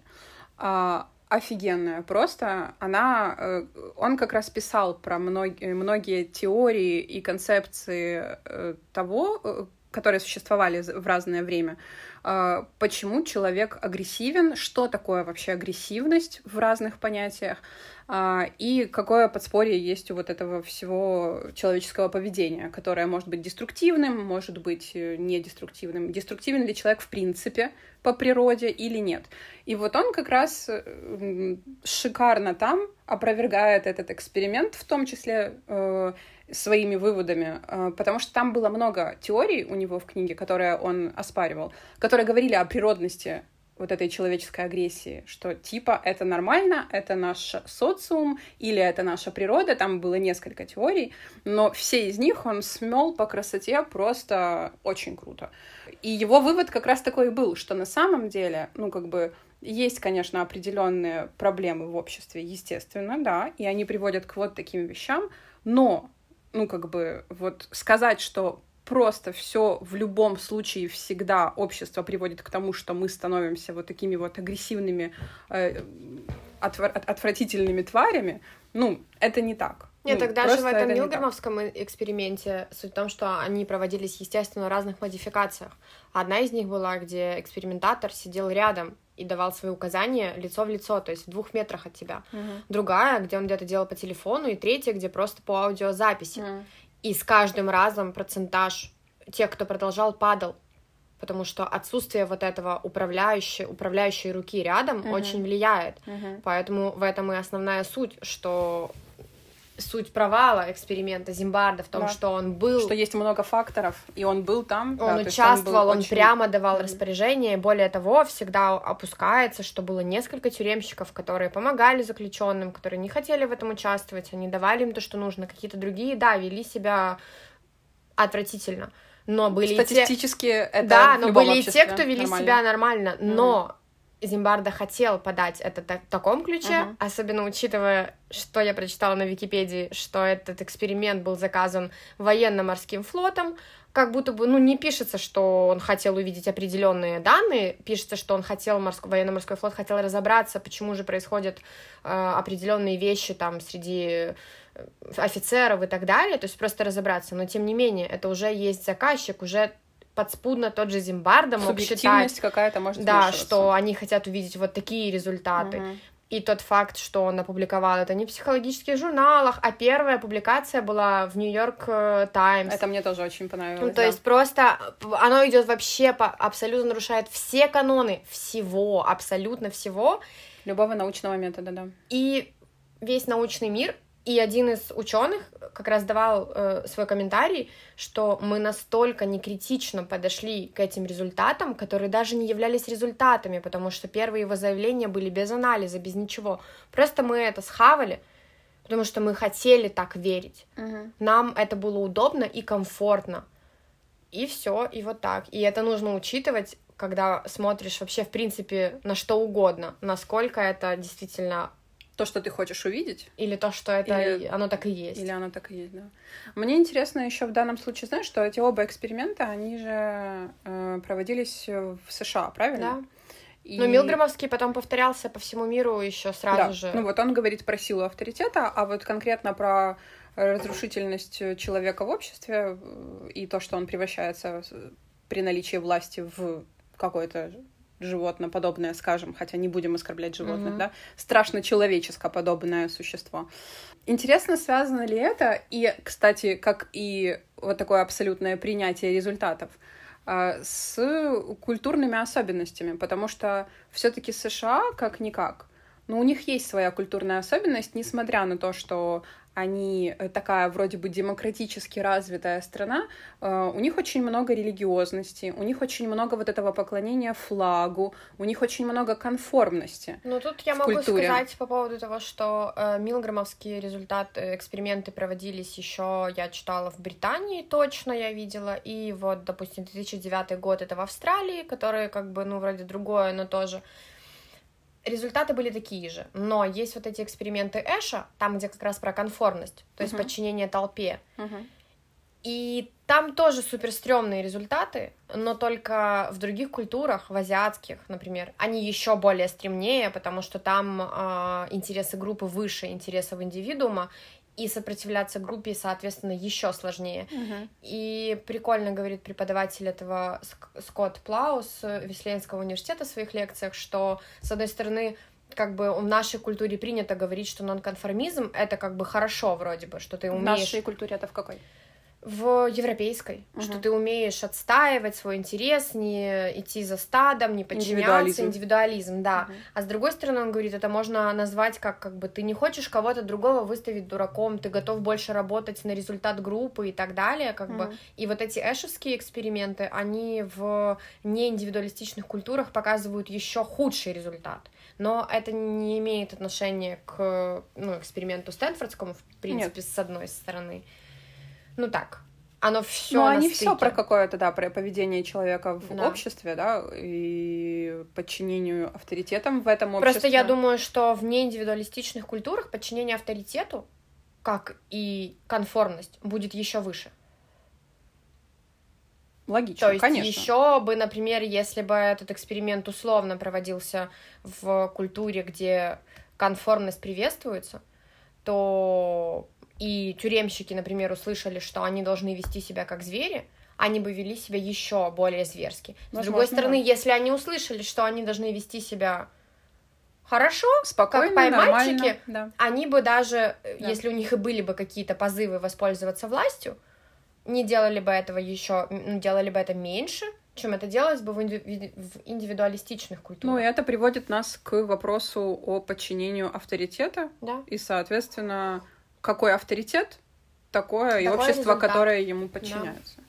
S1: а, офигенная просто. Она, э, он как раз писал про многие, многие теории и концепции э, того, э, которые существовали в разное время, а, почему человек агрессивен, что такое вообще агрессивность в разных понятиях, а, и какое подспорье есть у вот этого всего человеческого поведения, которое может быть деструктивным, может быть э, недеструктивным. Деструктивен ли человек в принципе по природе или нет. И вот он как раз э, шикарно там опровергает этот эксперимент, в том числе э, своими выводами, э, потому что там было много теорий у него в книге, которые он оспаривал, которые говорили о природности вот этой человеческой агрессии, что типа это нормально, это наш социум или это наша природа, там было несколько теорий, но все из них он смел по красоте просто очень круто. И его вывод как раз такой и был, что на самом деле, ну как бы есть, конечно, определенные проблемы в обществе, естественно, да, и они приводят к вот таким вещам, но ну, как бы, вот сказать, что просто все в любом случае всегда общество приводит к тому, что мы становимся вот такими вот агрессивными, э, отвор- отвратительными тварями, ну, это не так.
S2: Нет,
S1: ну,
S2: тогда же в этом Милгромовском эксперименте суть в том, что они проводились, естественно, в разных модификациях. Одна из них была, где экспериментатор сидел рядом и давал свои указания лицо в лицо, то есть в двух метрах от тебя. Uh-huh. Другая, где он где-то делал по телефону, и третья, где просто по аудиозаписи. Uh-huh. И с каждым разом процентаж тех, кто продолжал, падал. Потому что отсутствие вот этого управляющей, управляющей руки рядом uh-huh. очень влияет. Uh-huh. Поэтому в этом и основная суть, что суть провала эксперимента Зимбарда в том, да. что он был...
S1: Что есть много факторов, и он был там.
S2: Он да, участвовал, он, он очень... прямо давал mm-hmm. распоряжение, более того, всегда опускается, что было несколько тюремщиков, которые помогали заключенным, которые не хотели в этом участвовать, они давали им то, что нужно, какие-то другие, да, вели себя отвратительно. Но были
S1: Статистически
S2: те...
S1: это
S2: Да, но были и те, кто вели нормально. себя нормально, но Зимбарда хотел подать это в таком ключе, uh-huh. особенно учитывая, что я прочитала на Википедии, что этот эксперимент был заказан военно-морским флотом, как будто бы, ну, не пишется, что он хотел увидеть определенные данные, пишется, что он хотел, морской, военно-морской флот хотел разобраться, почему же происходят э, определенные вещи там среди э, офицеров и так далее, то есть просто разобраться, но тем не менее, это уже есть заказчик, уже подспудно тот же Зимбарда мог считать...
S1: какая-то может
S2: Да, что они хотят увидеть вот такие результаты.
S1: Угу.
S2: И тот факт, что он опубликовал это не в психологических журналах, а первая публикация была в Нью-Йорк Таймс.
S1: Это мне тоже очень понравилось.
S2: Ну, то
S1: да.
S2: есть просто оно идет вообще по абсолютно нарушает все каноны всего, абсолютно всего.
S1: Любого научного метода, да.
S2: И весь научный мир и один из ученых как раз давал э, свой комментарий, что мы настолько некритично подошли к этим результатам, которые даже не являлись результатами, потому что первые его заявления были без анализа, без ничего. Просто мы это схавали, потому что мы хотели так верить.
S1: Угу.
S2: Нам это было удобно и комфортно. И все, и вот так. И это нужно учитывать, когда смотришь вообще, в принципе, на что угодно, насколько это действительно
S1: то, что ты хочешь увидеть.
S2: Или то, что это или... оно так и есть.
S1: Или оно так и есть, да. Мне интересно еще в данном случае, знаешь, что эти оба эксперимента, они же э, проводились в США, правильно?
S2: Да. И... Но Милгромовский потом повторялся по всему миру еще сразу
S1: да.
S2: же.
S1: Ну вот он говорит про силу авторитета, а вот конкретно про разрушительность человека в обществе э, и то, что он превращается при наличии власти в какой-то животноподобное, скажем, хотя не будем оскорблять животных, mm-hmm. да, страшно человеческоподобное существо. Интересно, связано ли это, и, кстати, как и вот такое абсолютное принятие результатов, а, с культурными особенностями, потому что все-таки США как-никак, но у них есть своя культурная особенность, несмотря на то, что они э, такая вроде бы демократически развитая страна, э, у них очень много религиозности, у них очень много вот этого поклонения флагу, у них очень много конформности.
S2: Ну тут я могу культуре. сказать по поводу того, что э, милграмовские результаты, эксперименты проводились еще, я читала в Британии, точно я видела, и вот, допустим, 2009 год это в Австралии, которые как бы, ну, вроде другое, но тоже результаты были такие же, но есть вот эти эксперименты Эша, там, где как раз про конформность, то есть uh-huh. подчинение толпе.
S1: Uh-huh.
S2: И там тоже супер стрёмные результаты, но только в других культурах, в азиатских, например, они еще более стремнее, потому что там э, интересы группы выше интересов индивидуума, и сопротивляться группе, соответственно, еще сложнее.
S1: Uh-huh.
S2: И прикольно говорит преподаватель этого Скотт Плаус Веслейнского университета в своих лекциях, что, с одной стороны, как бы в нашей культуре принято говорить, что нонконформизм — это как бы хорошо вроде бы, что ты умеешь... В
S1: нашей культуре это в какой?
S2: В европейской, угу. что ты умеешь отстаивать свой интерес, не идти за стадом, не подчиняться, индивидуализм, индивидуализм да. Угу. А с другой стороны, он говорит, это можно назвать как, как бы ты не хочешь кого-то другого выставить дураком, ты готов больше работать на результат группы и так далее, как угу. бы. И вот эти эшевские эксперименты, они в неиндивидуалистичных культурах показывают еще худший результат. Но это не имеет отношения к ну, эксперименту Стэнфордскому, в принципе, Нет. с одной стороны. Ну так, оно все.
S1: Ну, они все про какое-то, да, про поведение человека в да. обществе, да, и подчинению авторитетам в этом обществе.
S2: Просто я думаю, что в неиндивидуалистичных культурах подчинение авторитету, как и конформность, будет еще выше.
S1: Логично,
S2: То есть
S1: конечно.
S2: еще бы, например, если бы этот эксперимент условно проводился в культуре, где конформность приветствуется, то и тюремщики, например, услышали, что они должны вести себя как звери, они бы вели себя еще более зверски. Возможно, С другой стороны, да. если они услышали, что они должны вести себя хорошо,
S1: спокойно,
S2: как поймальчики,
S1: да.
S2: они бы даже, да. если у них и были бы какие-то позывы воспользоваться властью, не делали бы этого еще, ну, делали бы это меньше, чем это делалось бы в, инди- в индивидуалистичных культурах.
S1: Ну, и это приводит нас к вопросу о подчинению авторитета.
S2: Да.
S1: И, соответственно, какой авторитет, такое, такое и общество, результат. которое ему подчиняется. Да.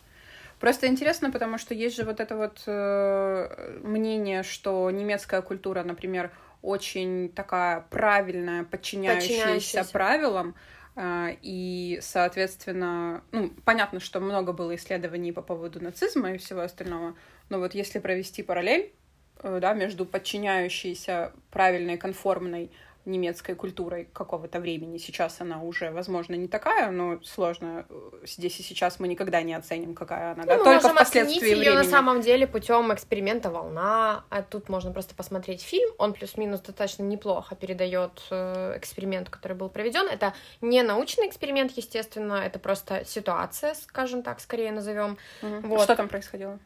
S1: Просто интересно, потому что есть же вот это вот э, мнение, что немецкая культура, например, очень такая правильная, подчиняющаяся, подчиняющаяся. правилам, э, и, соответственно, ну, понятно, что много было исследований по поводу нацизма и всего остального, но вот если провести параллель, э, да, между подчиняющейся правильной, конформной немецкой культурой какого-то времени. Сейчас она уже, возможно, не такая, но сложно. Здесь и сейчас мы никогда не оценим, какая она.
S2: Ну,
S1: да?
S2: мы
S1: Только
S2: можем
S1: впоследствии
S2: оценить ее
S1: времени.
S2: на самом деле путем эксперимента волна. А тут можно просто посмотреть фильм. Он плюс-минус достаточно неплохо передает э, эксперимент, который был проведен. Это не научный эксперимент, естественно, это просто ситуация, скажем так, скорее назовем.
S1: Мгм.
S2: Вот.
S1: Что там происходило?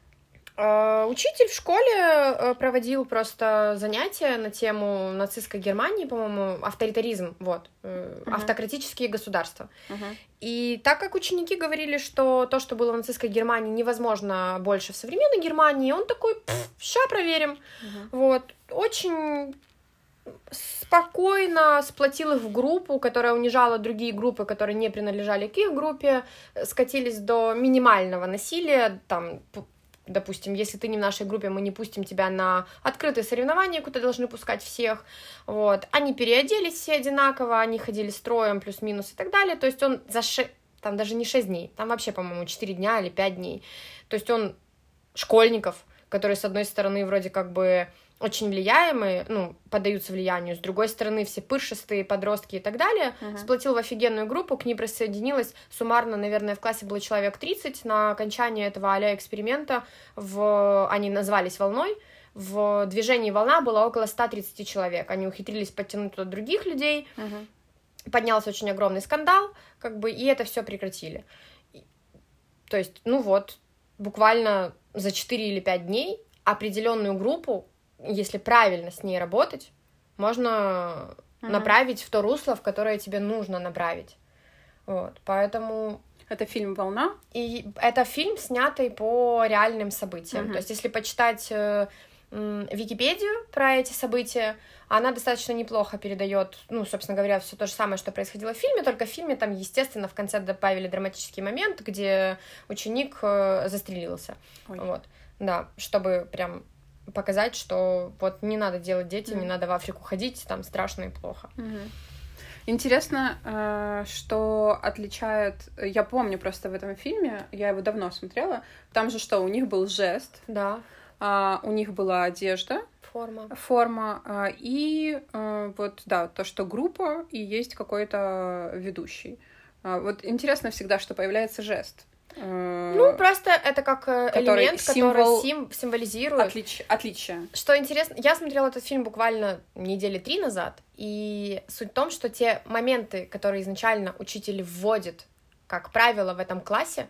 S2: Э, Учитель в школе э, проводил просто занятия на тему нацистской Германии, по-моему, авторитаризм, вот,
S1: Мгм.
S2: автократические государства.
S1: Мгм.
S2: И так как ученики говорили, что то, что было в нацистской Германии, невозможно больше в современной Германии, он такой, ща проверим.
S1: Мгм.
S2: Вот, очень спокойно сплотил их в группу, которая унижала другие группы, которые не принадлежали к их группе, э, скатились до минимального насилия, там, допустим, если ты не в нашей группе, мы не пустим тебя на открытые соревнования, куда должны пускать всех, вот, они переоделись все одинаково, они ходили строем, плюс-минус и так далее, то есть он за ше... там даже не 6 дней, там вообще, по-моему, 4 дня или 5 дней, то есть он школьников, которые, с одной стороны, вроде как бы очень влияемые, ну, поддаются влиянию, с другой стороны, все пыршистые подростки и так далее,
S1: Мгм.
S2: сплотил в офигенную группу, к ней присоединилось суммарно, наверное, в классе было человек 30, на окончание этого а эксперимента в... они назвались «Волной», в движении «Волна» было около 130 человек, они ухитрились подтянуть туда других людей,
S1: Мгм.
S2: поднялся очень огромный скандал, как бы, и это все прекратили. То есть, ну вот, буквально за 4 или 5 дней определенную группу, если правильно с ней работать, можно
S1: Мгм.
S2: направить в то русло, в которое тебе нужно направить. Вот, поэтому
S1: Это фильм «Волна».
S2: и это фильм, снятый по реальным событиям.
S1: Мгм.
S2: То есть, если почитать э, Википедию про эти события, она достаточно неплохо передает, ну, собственно говоря, все то же самое, что происходило в фильме, только в фильме там, естественно, в конце добавили драматический момент, где ученик э, застрелился.
S1: Ой.
S2: Вот, да, чтобы прям показать, что вот не надо делать дети, не
S1: Мгм.
S2: надо в Африку ходить, там страшно и плохо.
S1: Мгм. Интересно, э, что отличает... Я помню просто в этом фильме, я его давно смотрела, там же что, у них был жест,
S2: Да,
S1: а, у них была одежда,
S2: форма.
S1: форма, а, и э, вот, да, то, что группа и есть какой-то ведущий. А, Вот интересно всегда, что появляется жест. Э,
S2: Ну, просто это как э,
S1: который
S2: элемент,
S1: символ-
S2: который сим- символизирует
S1: отлич- Отличие.
S2: Что интересно, я смотрела этот фильм буквально недели три назад, и суть в том, что те моменты, которые изначально учитель вводит как правило в этом классе,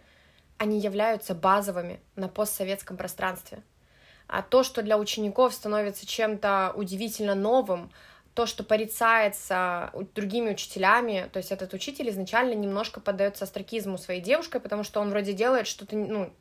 S2: они являются базовыми на постсоветском пространстве. А то, что для учеников становится чем-то удивительно новым, то, что порицается другими учителями, то есть этот учитель изначально немножко поддается астракизму своей девушкой, потому что он вроде делает что-то, ну,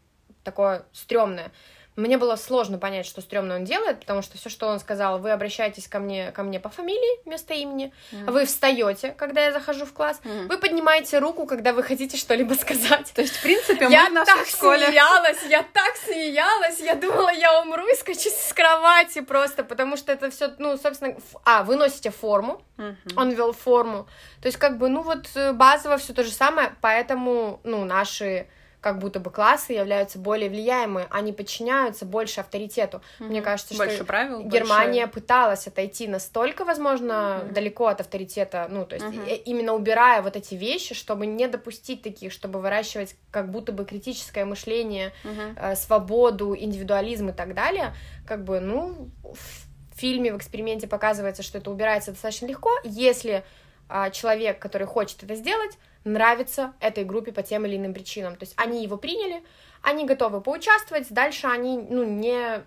S2: такое стрёмное. Мне было сложно понять, что стрёмное он делает, потому что все, что он сказал, вы обращаетесь ко мне, ко мне по фамилии вместо имени,
S1: Мгм.
S2: вы встаете, когда я захожу в класс,
S1: Мгм.
S2: вы поднимаете руку, когда вы хотите что-либо сказать.
S1: То есть, в принципе, мы
S2: Я
S1: в нашей
S2: так
S1: школе...
S2: смеялась, я так смеялась, я думала, я умру и скачу с кровати просто, потому что это все, ну, собственно, а, вы носите форму,
S1: Мгм.
S2: он вел форму, то есть как бы, ну вот э, базово все то же самое, поэтому, ну, наши как будто бы классы являются более влияемые, они подчиняются больше авторитету. Мне
S1: Мгм.
S2: кажется,
S1: больше
S2: что
S1: правил,
S2: Германия
S1: больше-
S2: пыталась отойти настолько, возможно,
S1: Мгм.
S2: далеко от авторитета, ну, то есть и- именно убирая вот эти вещи, чтобы не допустить таких, чтобы выращивать как будто бы критическое мышление,
S1: Мгм.
S2: э, свободу, индивидуализм и так далее, как бы, ну, в фильме, в эксперименте показывается, что это убирается достаточно легко, если а, человек, который хочет это сделать, нравится этой группе по тем или иным причинам. То есть они его приняли, они готовы поучаствовать, дальше они, ну, не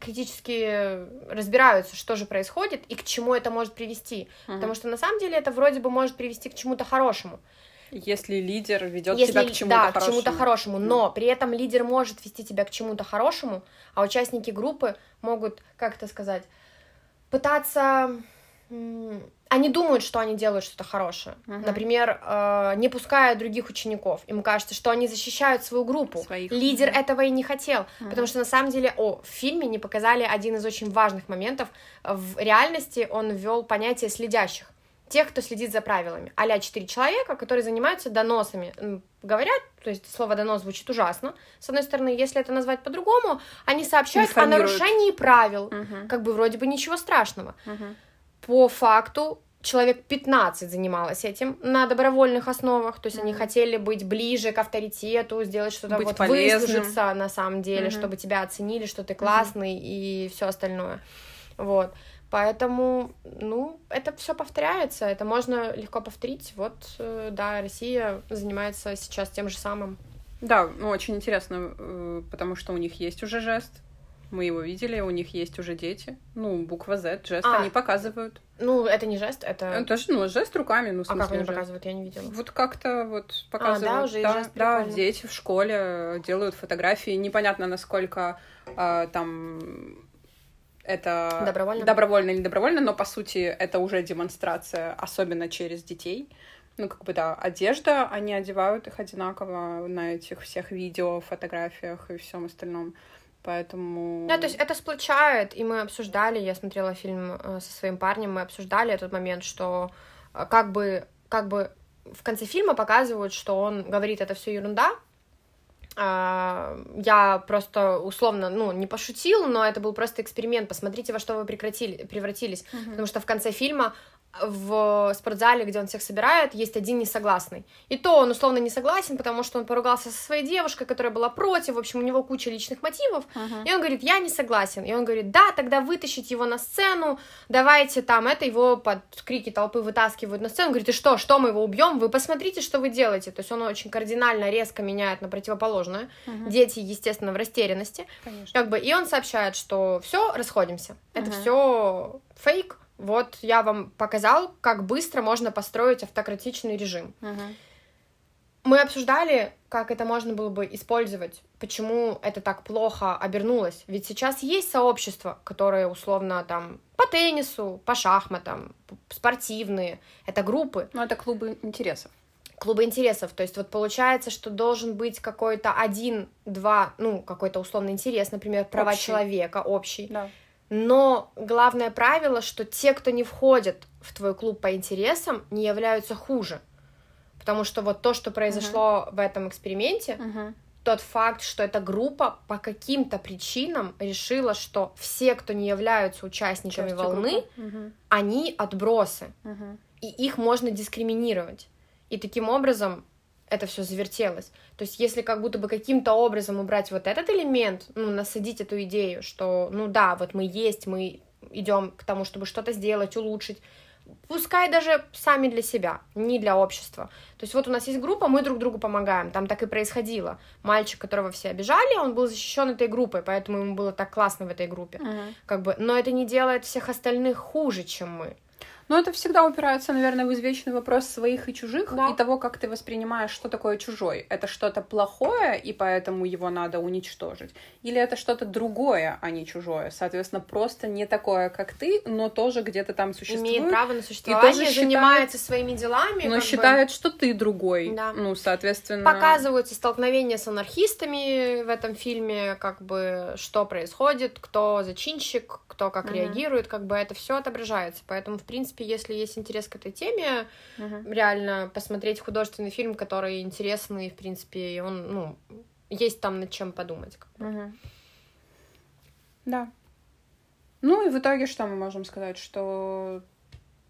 S2: критически разбираются, что же происходит и к чему это может привести.
S1: Мгм.
S2: Потому что на самом деле это вроде бы может привести к чему-то хорошему.
S1: Если лидер ведет
S2: Если,
S1: тебя к чему-то
S2: да,
S1: хорошему.
S2: к чему-то хорошему, но при этом лидер может вести тебя к чему-то хорошему, а участники группы могут, как это сказать, пытаться... Они думают, что они делают что-то хорошее.
S1: Мгм.
S2: Например, э, не пуская других учеников. Им кажется, что они защищают свою группу.
S1: Своих,
S2: Лидер
S1: мгм.
S2: этого и не хотел.
S1: Мгм.
S2: Потому что на самом деле, о, в фильме не показали один из очень важных моментов. В реальности он ввел понятие следящих. тех, кто следит за правилами. а четыре человека, которые занимаются доносами. Говорят, то есть слово донос звучит ужасно. С одной стороны, если это назвать по-другому, они сообщают о нарушении правил.
S1: Угу.
S2: Как бы вроде бы ничего страшного.
S1: Угу.
S2: По факту человек 15 занималось этим на добровольных основах, то есть mm-hmm. они хотели быть ближе к авторитету, сделать что-то быть вот полезным. выслужиться на самом деле, mm-hmm. чтобы тебя оценили, что ты классный mm-hmm. и все остальное. Вот. Поэтому, ну, это все повторяется, это можно легко повторить. Вот, э, да, Россия занимается сейчас тем же самым.
S1: Да, ну, очень интересно, э, потому что у них есть уже жест, мы его видели, у них есть уже дети. Ну, буква Z, жест а, они показывают.
S2: Ну, это не жест, это...
S1: Это же, ну, жест руками, ну, в смысле,
S2: А как они жест. показывают? Я не видела.
S1: Вот как-то вот показывают.
S2: А, да, уже
S1: да,
S2: жест
S1: да, дети в школе делают фотографии. Непонятно, насколько а, там это
S2: добровольно.
S1: добровольно или добровольно, но по сути это уже демонстрация, особенно через детей. Ну, как бы, да, одежда, они одевают их одинаково на этих всех видео, фотографиях и всем остальном. Поэтому...
S2: Да, то есть это сплочает, и мы обсуждали, я смотрела фильм э, со своим парнем, мы обсуждали этот момент, что э, как бы, как бы в конце фильма показывают, что он говорит, это все ерунда, а, я просто условно, ну, не пошутил, но это был просто эксперимент. Посмотрите, во что вы прекратили, превратились. Uh-huh. Потому что в конце фильма в спортзале, где он всех собирает, есть один несогласный. И то он условно не согласен, потому что он поругался со своей девушкой, которая была против, в общем, у него куча личных мотивов,
S1: uh-huh.
S2: и он говорит, я не согласен. И он говорит, да, тогда вытащить его на сцену, давайте там это, его под крики толпы вытаскивают на сцену, говорит, и что, что мы его убьем? Вы посмотрите, что вы делаете. То есть он очень кардинально, резко меняет на противоположное.
S1: Uh-huh.
S2: Дети, естественно, в растерянности.
S1: Конечно.
S2: Как бы, и он сообщает, что все, расходимся. Uh-huh. Это все фейк, вот я вам показал, как быстро можно построить автократичный режим.
S1: Uh-huh.
S2: Мы обсуждали, как это можно было бы использовать, почему это так плохо обернулось. Ведь сейчас есть сообщества, которые условно там по теннису, по шахматам, спортивные. Это группы.
S1: Ну, это клубы интересов.
S2: Клубы интересов. То есть вот получается, что должен быть какой-то один, два, ну, какой-то условный интерес, например, права общий. человека общий.
S1: Да
S2: но главное правило, что те, кто не входят в твой клуб по интересам, не являются хуже. Потому что вот то, что произошло uh-huh. в этом эксперименте,
S1: uh-huh.
S2: тот факт, что эта группа по каким-то причинам решила, что все, кто не являются участниками Частью волны,
S1: uh-huh.
S2: они отбросы.
S1: Uh-huh.
S2: И их можно дискриминировать. И таким образом это все завертелось. То есть, если как будто бы каким-то образом убрать вот этот элемент, ну, насадить эту идею, что, ну да, вот мы есть, мы идем к тому, чтобы что-то сделать, улучшить, пускай даже сами для себя, не для общества. То есть вот у нас есть группа, мы друг другу помогаем, там так и происходило. Мальчик, которого все обижали, он был защищен этой группой, поэтому ему было так классно в этой группе.
S1: Uh-huh.
S2: Как бы, но это не делает всех остальных хуже, чем мы.
S1: Но это всегда упирается, наверное, в извечный вопрос своих и чужих,
S2: да.
S1: и того, как ты воспринимаешь, что такое чужой. Это что-то плохое, и поэтому его надо уничтожить? Или это что-то другое, а не чужое? Соответственно, просто не такое, как ты, но тоже где-то там существует.
S2: Имеет право на существование, и тоже считает, занимается своими делами.
S1: Но считает, бы... что ты другой.
S2: Да.
S1: Ну, соответственно...
S2: Показываются столкновения с анархистами в этом фильме, как бы, что происходит, кто зачинщик, кто как uh-huh. реагирует, как бы это все отображается. Поэтому, в принципе, принципе, если есть интерес к этой теме,
S1: uh-huh.
S2: реально посмотреть художественный фильм, который интересный, в принципе, и он, ну, есть там над чем подумать. Как
S1: бы. uh-huh. Да. Ну и в итоге что мы можем сказать, что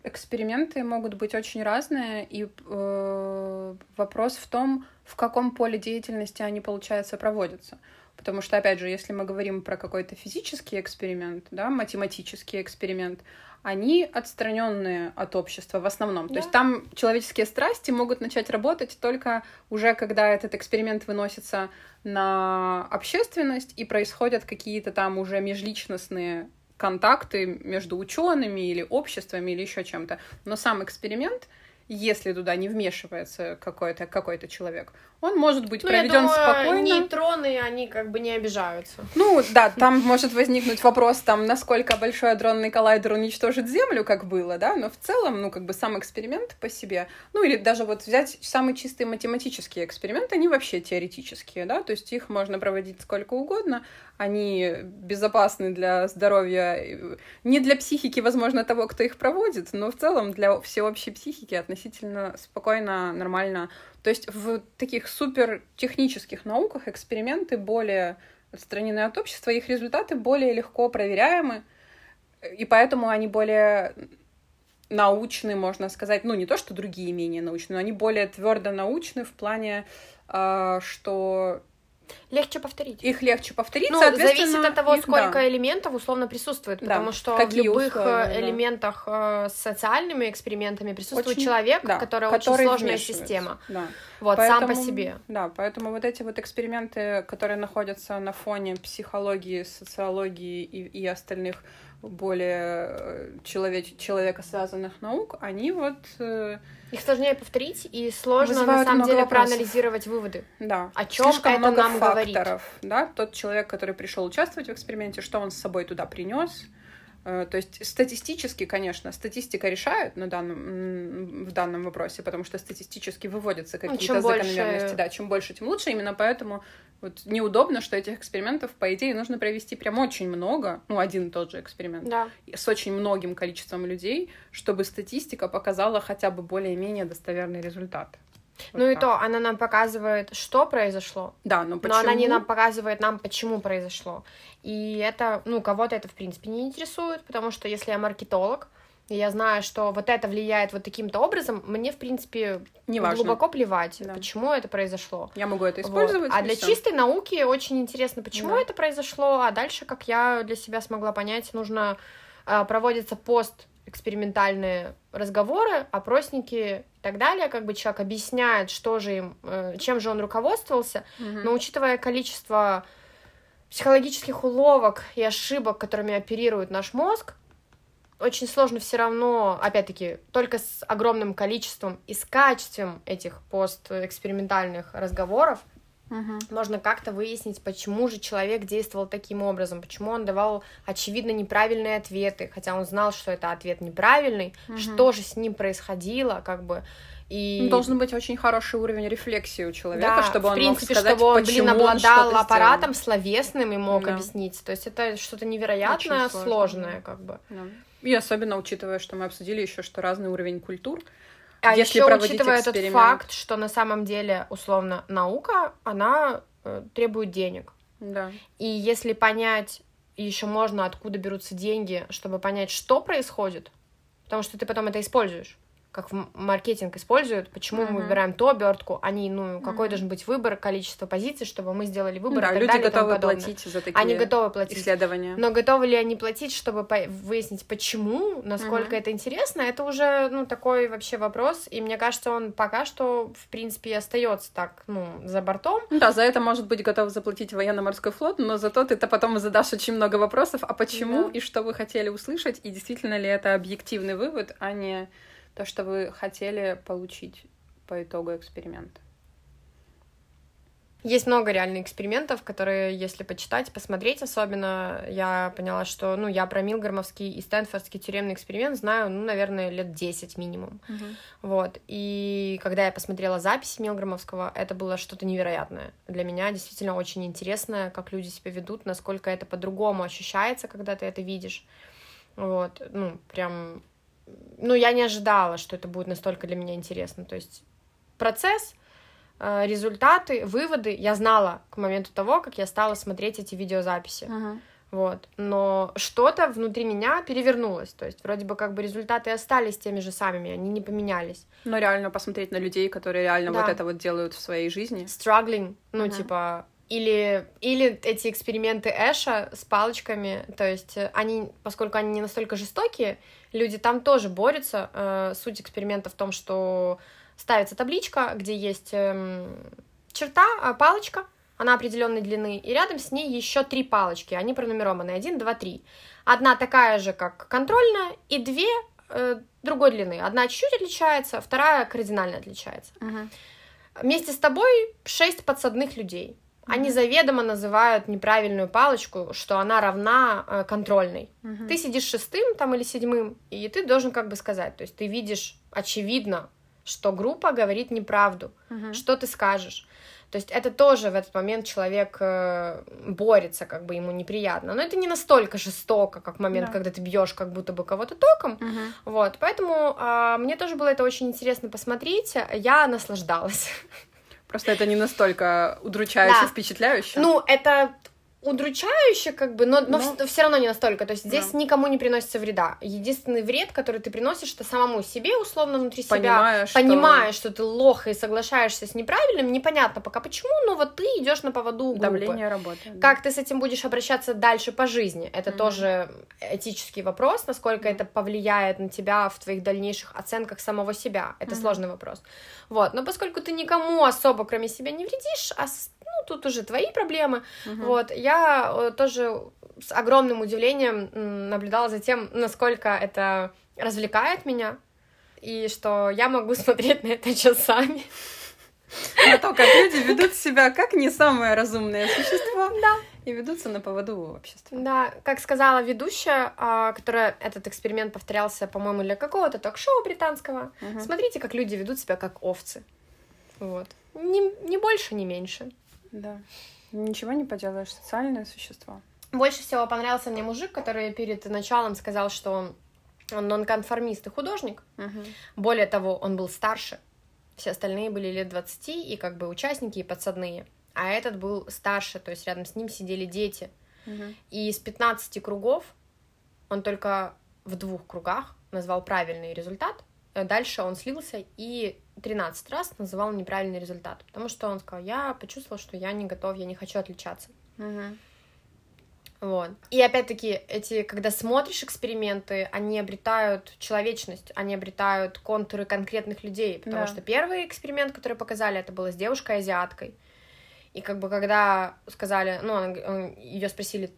S1: эксперименты могут быть очень разные, и э, вопрос в том, в каком поле деятельности они, получается, проводятся. Потому что, опять же, если мы говорим про какой-то физический эксперимент, да, математический эксперимент, они отстраненные от общества в основном. Да. То есть там человеческие страсти могут начать работать только уже когда этот эксперимент выносится на общественность и происходят какие-то там уже межличностные контакты между учеными или обществами или еще чем-то. Но сам эксперимент если туда не вмешивается какой-то какой человек, он может быть
S2: Ну,
S1: проведен
S2: я думаю,
S1: спокойно.
S2: нейтроны, они как бы не обижаются.
S1: Ну, да, там может возникнуть вопрос, там, насколько большой адронный коллайдер уничтожит Землю, как было, да, но в целом, ну, как бы сам эксперимент по себе, ну, или даже вот взять самые чистые математические эксперименты, они вообще теоретические, да, то есть их можно проводить сколько угодно, они безопасны для здоровья, не для психики, возможно, того, кто их проводит, но в целом для всеобщей психики относительно спокойно, нормально. То есть в таких супер технических науках эксперименты более отстранены от общества, их результаты более легко проверяемы, и поэтому они более научны, можно сказать, ну не то, что другие менее научны, но они более твердо научны в плане, э, что
S2: Легче повторить.
S1: их легче повторить,
S2: Ну,
S1: соответственно,
S2: зависит от того,
S1: их-
S2: сколько
S1: да.
S2: элементов условно присутствует,
S1: Да.
S2: потому что
S1: Какие
S2: в любых э,
S1: условия, да.
S2: элементах э, с социальными экспериментами присутствует
S1: Очень-
S2: человек,
S1: да,
S2: который,
S1: который
S2: очень сложная система.
S1: Да.
S2: Вот, сам по
S1: Поэтому-
S2: себе.
S1: Да, поэтому вот эти вот эксперименты, которые находятся на фоне психологии, социологии и, и остальных более э, человеч- человекосвязанных наук, они вот, э,
S2: Их сложнее повторить, и сложно на самом деле
S1: вопросов.
S2: проанализировать выводы.
S1: да,
S2: О чём
S1: слишком
S2: это
S1: много
S2: нам говорит?
S1: факторов, да, тот человек, который пришел участвовать в эксперименте, что он с собой туда принес, Э, то есть статистически, конечно, статистика решает на данном, в данном вопросе, потому что статистически выводятся
S2: Ну,
S1: какие-то
S2: чем больше-
S1: закономерности. Да, чем больше, тем лучше. Именно поэтому вот неудобно, что этих экспериментов, по идее, нужно провести прям очень много, ну, один и тот же эксперимент,
S2: Да.
S1: с очень многим количеством людей, чтобы статистика показала хотя бы более-менее достоверный результат. Вот
S2: Ну и
S1: так.
S2: то, она нам показывает, что произошло,
S1: Да, но почему?
S2: но она не нам показывает нам, почему произошло. И это, ну, кого-то это, в принципе, не интересует, потому что если я маркетолог, и я знаю, что вот это влияет вот таким-то образом, мне, в принципе,
S1: Неважно.
S2: глубоко плевать,
S1: Да.
S2: почему это произошло.
S1: Я могу это
S2: Вот.
S1: использовать.
S2: А
S1: и
S2: для
S1: всё.
S2: чистой науки очень интересно, почему
S1: Да.
S2: это произошло, а дальше, как я для себя смогла понять, нужно э, проводятся постэкспериментальные разговоры, опросники и так далее, как бы человек объясняет, что же им, э, чем же он руководствовался,
S1: Мгм.
S2: но учитывая количество психологических уловок и ошибок, которыми оперирует наш мозг, очень сложно все равно, опять-таки, только с огромным количеством и с качеством этих постэкспериментальных разговоров
S1: Мгм.
S2: можно как-то выяснить, почему же человек действовал таким образом, почему он давал очевидно неправильные ответы, хотя он знал, что это ответ неправильный,
S1: Мгм.
S2: что же с ним происходило, как бы. И
S1: Ну, Должен быть очень хороший уровень рефлексии у человека,
S2: да,
S1: чтобы
S2: в
S1: он
S2: принципе,
S1: мог сказать,
S2: чтобы он, блин,
S1: он
S2: обладал
S1: что-то
S2: аппаратом словесным и мог
S1: Да.
S2: объяснить. То есть это что-то невероятно сложное,
S1: да.
S2: как бы.
S1: сделал. Да. И особенно учитывая, что мы обсудили еще, что разный уровень культур.
S2: А
S1: Если
S2: еще учитывая
S1: эксперимент.
S2: факт, что на самом деле, условно, наука, она э, требует денег.
S1: Да.
S2: И если понять, еще можно, откуда берутся деньги, чтобы понять, что происходит, потому что ты потом это используешь, как в маркетинг используют, почему мы
S1: Мгм.
S2: выбираем ту обертку, они, ну, какой
S1: Мгм.
S2: должен быть выбор, количество позиций, чтобы мы сделали выбор.
S1: да,
S2: и так
S1: люди
S2: далее и
S1: готовы
S2: подобное.
S1: платить за такие
S2: Они готовы платить.
S1: исследования.
S2: Но готовы ли они платить, чтобы выяснить, почему, насколько
S1: Мгм.
S2: это интересно, это уже, ну, такой вообще вопрос. И мне кажется, он пока что, в принципе, и остается так, ну, за бортом.
S1: Ну Да, за это может быть готов заплатить военно-морской флот, но зато ты-то потом задашь очень много вопросов, а почему
S2: Да.
S1: и что вы хотели услышать, и действительно ли это объективный вывод, а не то, что вы хотели получить по итогу эксперимента.
S2: Есть много реальных экспериментов, которые, если почитать, посмотреть особенно, я поняла, что, ну, я про Милгромовский и Стэнфордский тюремный эксперимент знаю, ну, наверное, лет 10 минимум. Вот. И когда я посмотрела запись Милгромовского, это было что-то невероятное. Для меня действительно очень интересно, как люди себя ведут, насколько это по-другому ощущается, когда ты это видишь. Вот. Ну, прям... Ну, я не ожидала, что это будет настолько для меня интересно. То есть процесс, э, результаты, выводы я знала к моменту того, как я стала смотреть эти видеозаписи. Вот. Но что-то внутри меня перевернулось. То есть вроде бы как бы результаты остались теми же самыми, они не поменялись.
S1: Но реально посмотреть на людей, которые реально
S2: Да.
S1: вот это вот делают в своей жизни.
S2: Struggling, ну,
S1: Мгм.
S2: типа... Или, или эти эксперименты Эша с палочками, то есть э, они, поскольку они не настолько жестокие, люди там тоже борются. Э, суть эксперимента в том, что ставится табличка, где есть эм, черта, а, палочка, она определенной длины, и рядом с ней еще три палочки, они пронумерованы, один, два, три. Одна такая же, как контрольная, и две э, другой длины. Одна чуть-чуть отличается, вторая кардинально отличается.
S1: Мгм.
S2: Вместе с тобой шесть подсадных людей. Они заведомо называют неправильную палочку, что она равна э, контрольной.
S1: Мгм.
S2: Ты сидишь шестым там или седьмым, и ты должен как бы сказать, то есть ты видишь очевидно, что группа говорит неправду.
S1: Мгм.
S2: Что ты скажешь? То есть это тоже в этот момент человек э, борется, как бы ему неприятно. Но это не настолько жестоко, как момент,
S1: Да.
S2: когда ты бьешь как будто бы кого-то током.
S1: Мгм.
S2: Вот, поэтому а, мне тоже было это очень интересно посмотреть. Я наслаждалась.
S1: Просто это не настолько удручающе,
S2: Да.
S1: впечатляюще.
S2: Ну, это удручающе, как бы, но, но,
S1: Ну.
S2: все равно не настолько. То есть здесь
S1: Да.
S2: никому не приносится вреда. Единственный вред, который ты приносишь, это самому себе, условно, внутри себя.
S1: Понимая, что-
S2: Понимаешь, что ты лох и соглашаешься с неправильным, непонятно пока почему, но вот ты идешь на поводу группы.
S1: давление работает. да.
S2: Как ты с этим будешь обращаться дальше по жизни? Это
S1: Мгм.
S2: тоже этический вопрос, насколько это повлияет на тебя в твоих дальнейших оценках самого себя. Это
S1: Мгм.
S2: сложный вопрос. Вот, но поскольку ты никому особо, кроме себя, не вредишь, а ну, тут уже твои проблемы,
S1: Мгм.
S2: вот, я э, тоже с огромным удивлением наблюдала за тем, насколько это развлекает меня, и что я могу смотреть на это часами.
S1: На то, как люди ведут себя как не самое разумное существо.
S2: Да.
S1: И ведутся на поводу у общества.
S2: Да, как сказала ведущая, а, которая этот эксперимент повторялся, по-моему, для какого-то ток-шоу британского,
S1: Мгм.
S2: смотрите, как люди ведут себя как овцы. Вот. Не, не больше, не меньше.
S1: Да. Ничего не поделаешь, социальное существо.
S2: Больше всего понравился мне мужик, который перед началом сказал, что он, он нонконформист и художник.
S1: Мгм.
S2: Более того, он был старше. Все остальные были лет 20, и как бы участники, и подсадные. А этот был старше, то есть рядом с ним сидели дети.
S1: Мгм.
S2: И из 15 кругов он только в двух кругах назвал правильный результат. Э, Дальше он слился и 13 раз называл неправильный результат. Потому что он сказал, я почувствовал, что я не готов, я не хочу отличаться.
S1: Мгм.
S2: Вот. И опять-таки, эти, когда смотришь эксперименты, они обретают человечность, они обретают контуры конкретных людей. Потому
S1: Да.
S2: что первый эксперимент, который показали, это было с девушкой-азиаткой. И как бы когда сказали, ну, ее спросили,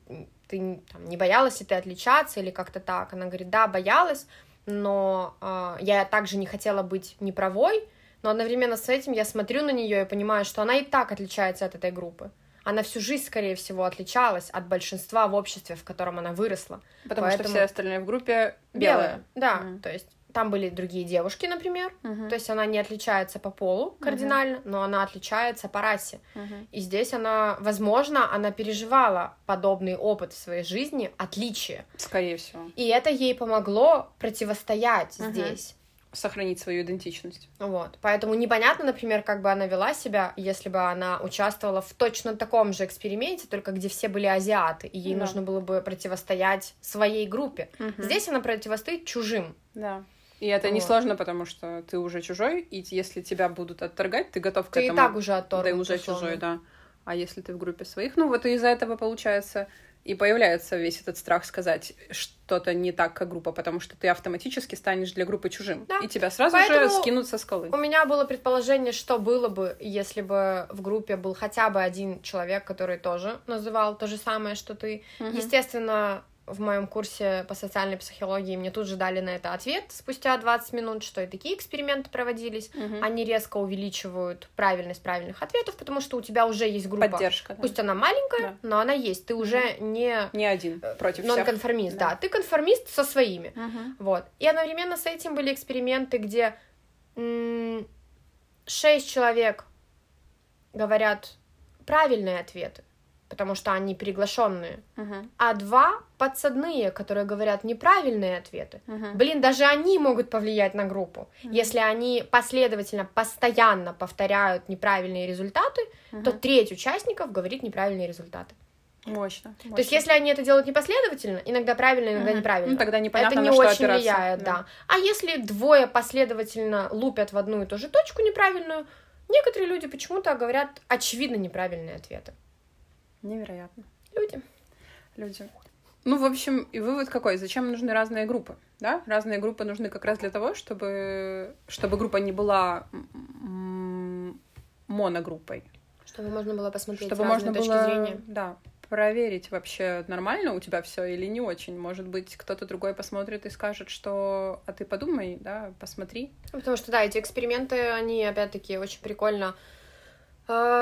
S2: ты там, не боялась ли ты отличаться или как-то так? Она говорит, да, боялась, но а, я также не хотела быть неправой, но одновременно с этим я смотрю на нее и понимаю, что она и так отличается от этой группы. Она всю жизнь, скорее всего, отличалась от большинства в обществе, в котором она выросла.
S1: Потому
S2: Поэтому-
S1: что все остальные в группе
S2: Белая,
S1: белые.
S2: да.
S1: Мгм.
S2: То есть там были другие девушки, например.
S1: Мгм.
S2: То есть она не отличается по полу кардинально, но она отличается по расе.
S1: Мгм.
S2: И здесь она, возможно, она переживала подобный опыт в своей жизни, отличие.
S1: Скорее всего.
S2: И это ей помогло противостоять
S1: Мгм.
S2: здесь.
S1: Сохранить свою идентичность.
S2: Вот. Поэтому непонятно, например, как бы она вела себя, если бы она участвовала в точно таком же эксперименте, только где все были азиаты, и ей
S1: Да.
S2: нужно было бы противостоять своей группе.
S1: Мгм.
S2: Здесь она противостоит чужим.
S1: Да. И это
S2: Вот.
S1: несложно, потому что ты уже чужой, и если тебя будут отторгать, ты готов к
S2: Ты и
S1: этому.
S2: так уже отторгнут.
S1: и уже
S2: условно.
S1: чужой, да. А если ты в группе своих, ну вот из-за этого получается и появляется весь этот страх сказать что-то не так, как группа, потому что ты автоматически станешь для группы чужим.
S2: Да.
S1: И тебя сразу
S2: Поэтому
S1: же скинут со скалы.
S2: У меня было предположение, что было бы, если бы в группе был хотя бы один человек, который тоже называл то же самое, что ты.
S1: Мгм.
S2: Естественно, в моем курсе по социальной психологии мне тут же дали на это ответ спустя 20 минут, что и такие эксперименты проводились.
S1: Мгм.
S2: Они резко увеличивают правильность правильных ответов, потому что у тебя уже есть группа.
S1: Поддержка. да.
S2: Пусть она маленькая,
S1: Да.
S2: но она есть. Ты уже не
S1: Не один против всех.
S2: нонконформист,
S1: Да.
S2: да. Ты конформист со своими.
S1: Мгм.
S2: Вот. И одновременно с этим были эксперименты, где шесть человек говорят правильные ответы, потому что они приглашенные,
S1: Мгм.
S2: а два подсадные, которые говорят неправильные ответы.
S1: Мгм.
S2: Блин, даже они могут повлиять на группу.
S1: Мгм.
S2: Если они последовательно, постоянно повторяют неправильные результаты, то
S1: Мгм.
S2: треть участников говорит неправильные результаты.
S1: Мощно.
S2: То есть, если они это делают непоследовательно, иногда правильно, иногда
S1: Мгм.
S2: неправильно.
S1: Ну, тогда непонятно,
S2: это не
S1: на что
S2: очень
S1: опираться.
S2: влияет, да. А если двое последовательно лупят в одну и ту же точку неправильную, некоторые люди почему-то говорят очевидно неправильные ответы.
S1: Невероятно.
S2: Люди.
S1: Люди. Ну, в общем, и вывод какой? Зачем нужны разные группы? Да? Разные группы нужны как раз для того, чтобы, чтобы группа не была моногруппой.
S2: Чтобы можно было посмотреть
S1: чтобы можно
S2: точки
S1: было
S2: зрения.
S1: да, проверить вообще, нормально у тебя все или не очень. Может быть, кто-то другой посмотрит и скажет, что «а ты подумай, да, посмотри».
S2: Потому что, да, эти эксперименты, они, опять-таки, очень прикольно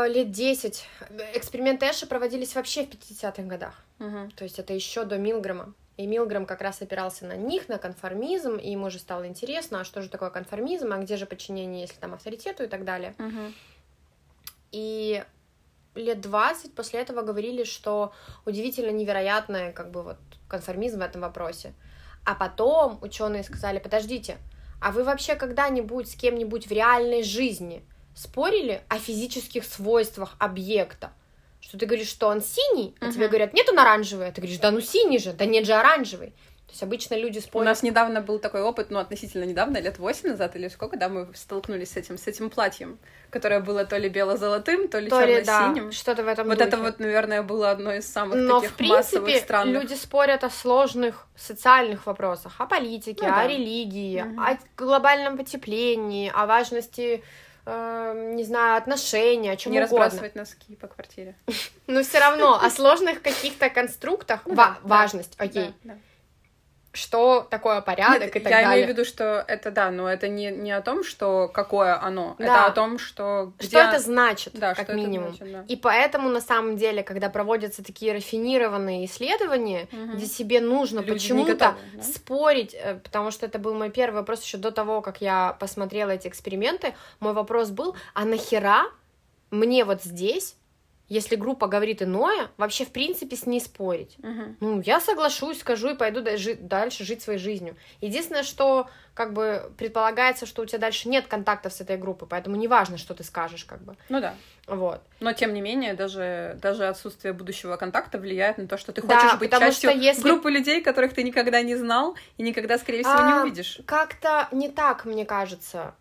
S2: лет 10. Эксперименты Эша проводились вообще в 50-х годах.
S1: Угу.
S2: То есть это еще до Милгрэма. И Милгрэм как раз опирался на них, на конформизм, и ему же стало интересно, а что же такое конформизм, а где же подчинение, если там авторитету и так далее.
S1: Угу.
S2: И лет 20 после этого говорили, что удивительно невероятный как бы вот конформизм в этом вопросе. А потом ученые сказали, подождите, а вы вообще когда-нибудь с кем-нибудь в реальной жизни спорили о физических свойствах объекта? Что ты говоришь, что он синий, а
S1: Мгм.
S2: тебе говорят, нет, он оранжевый, а ты говоришь, да ну синий же, да нет же оранжевый. То есть обычно люди
S1: У
S2: спорят.
S1: нас недавно был такой опыт, ну, относительно недавно, лет восемь назад или сколько, да, мы столкнулись с этим, с этим платьем, которое было то ли бело-золотым, то ли
S2: то ли, да,
S1: черно-синим.
S2: что-то в этом
S1: Вот
S2: духе.
S1: это вот, наверное, было одно из самых
S2: Но,
S1: таких
S2: в принципе,
S1: массовых, странных.
S2: люди спорят о сложных социальных вопросах, о политике,
S1: Ну
S2: о
S1: да.
S2: религии,
S1: Мгм.
S2: о глобальном потеплении, о важности, э, не знаю, отношений, о чем
S1: Не
S2: угодно.
S1: разбрасывать носки по квартире.
S2: Но все равно о сложных каких-то конструктах
S1: Ну
S2: важность, окей. Что такое порядок
S1: Нет,
S2: и так
S1: я
S2: далее.
S1: имею в виду, что это да, но это не, не о том, что какое оно, это
S2: Да.
S1: о том, что где...
S2: Что это значит,
S1: Да,
S2: как
S1: это
S2: минимум.
S1: значит, да.
S2: И поэтому, на самом деле, когда проводятся такие рафинированные исследования,
S1: Мгм.
S2: где себе нужно почему-то
S1: да?
S2: спорить, э, потому что это был мой первый вопрос еще до того, как я посмотрела эти эксперименты, мой вопрос был, а нахера мне вот здесь, если группа говорит иное, вообще в принципе с ней спорить?
S1: Мгм.
S2: Ну, я соглашусь, скажу и пойду да- дальше жить своей жизнью. Единственное, что как бы предполагается, что у тебя дальше нет контактов с этой группой, поэтому неважно, что ты скажешь, как бы.
S1: Ну да.
S2: Вот.
S1: Но тем не менее, даже, даже отсутствие будущего контакта влияет на то, что ты
S2: Да,
S1: хочешь быть
S2: потому
S1: частью
S2: что если-
S1: группы людей, которых ты никогда не знал и никогда, скорее всего,
S2: А,
S1: не увидишь.
S2: Как-то не так, мне кажется.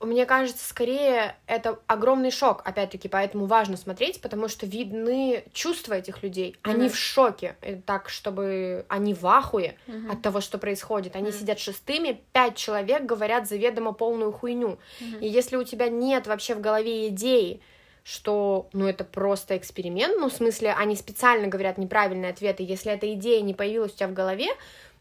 S2: Мне кажется, скорее это огромный шок, опять-таки, поэтому важно смотреть, потому что видны чувства этих людей. Они
S1: Мгм.
S2: в шоке, э, так, чтобы они в ахуе
S1: Мгм.
S2: от того, что происходит. Они
S1: Мгм.
S2: сидят шестыми, пять человек говорят заведомо полную хуйню.
S1: Мгм.
S2: И если у тебя нет вообще в голове идеи, что, ну, это просто эксперимент, ну, в смысле, они специально говорят неправильные ответы, если эта идея не появилась у тебя в голове,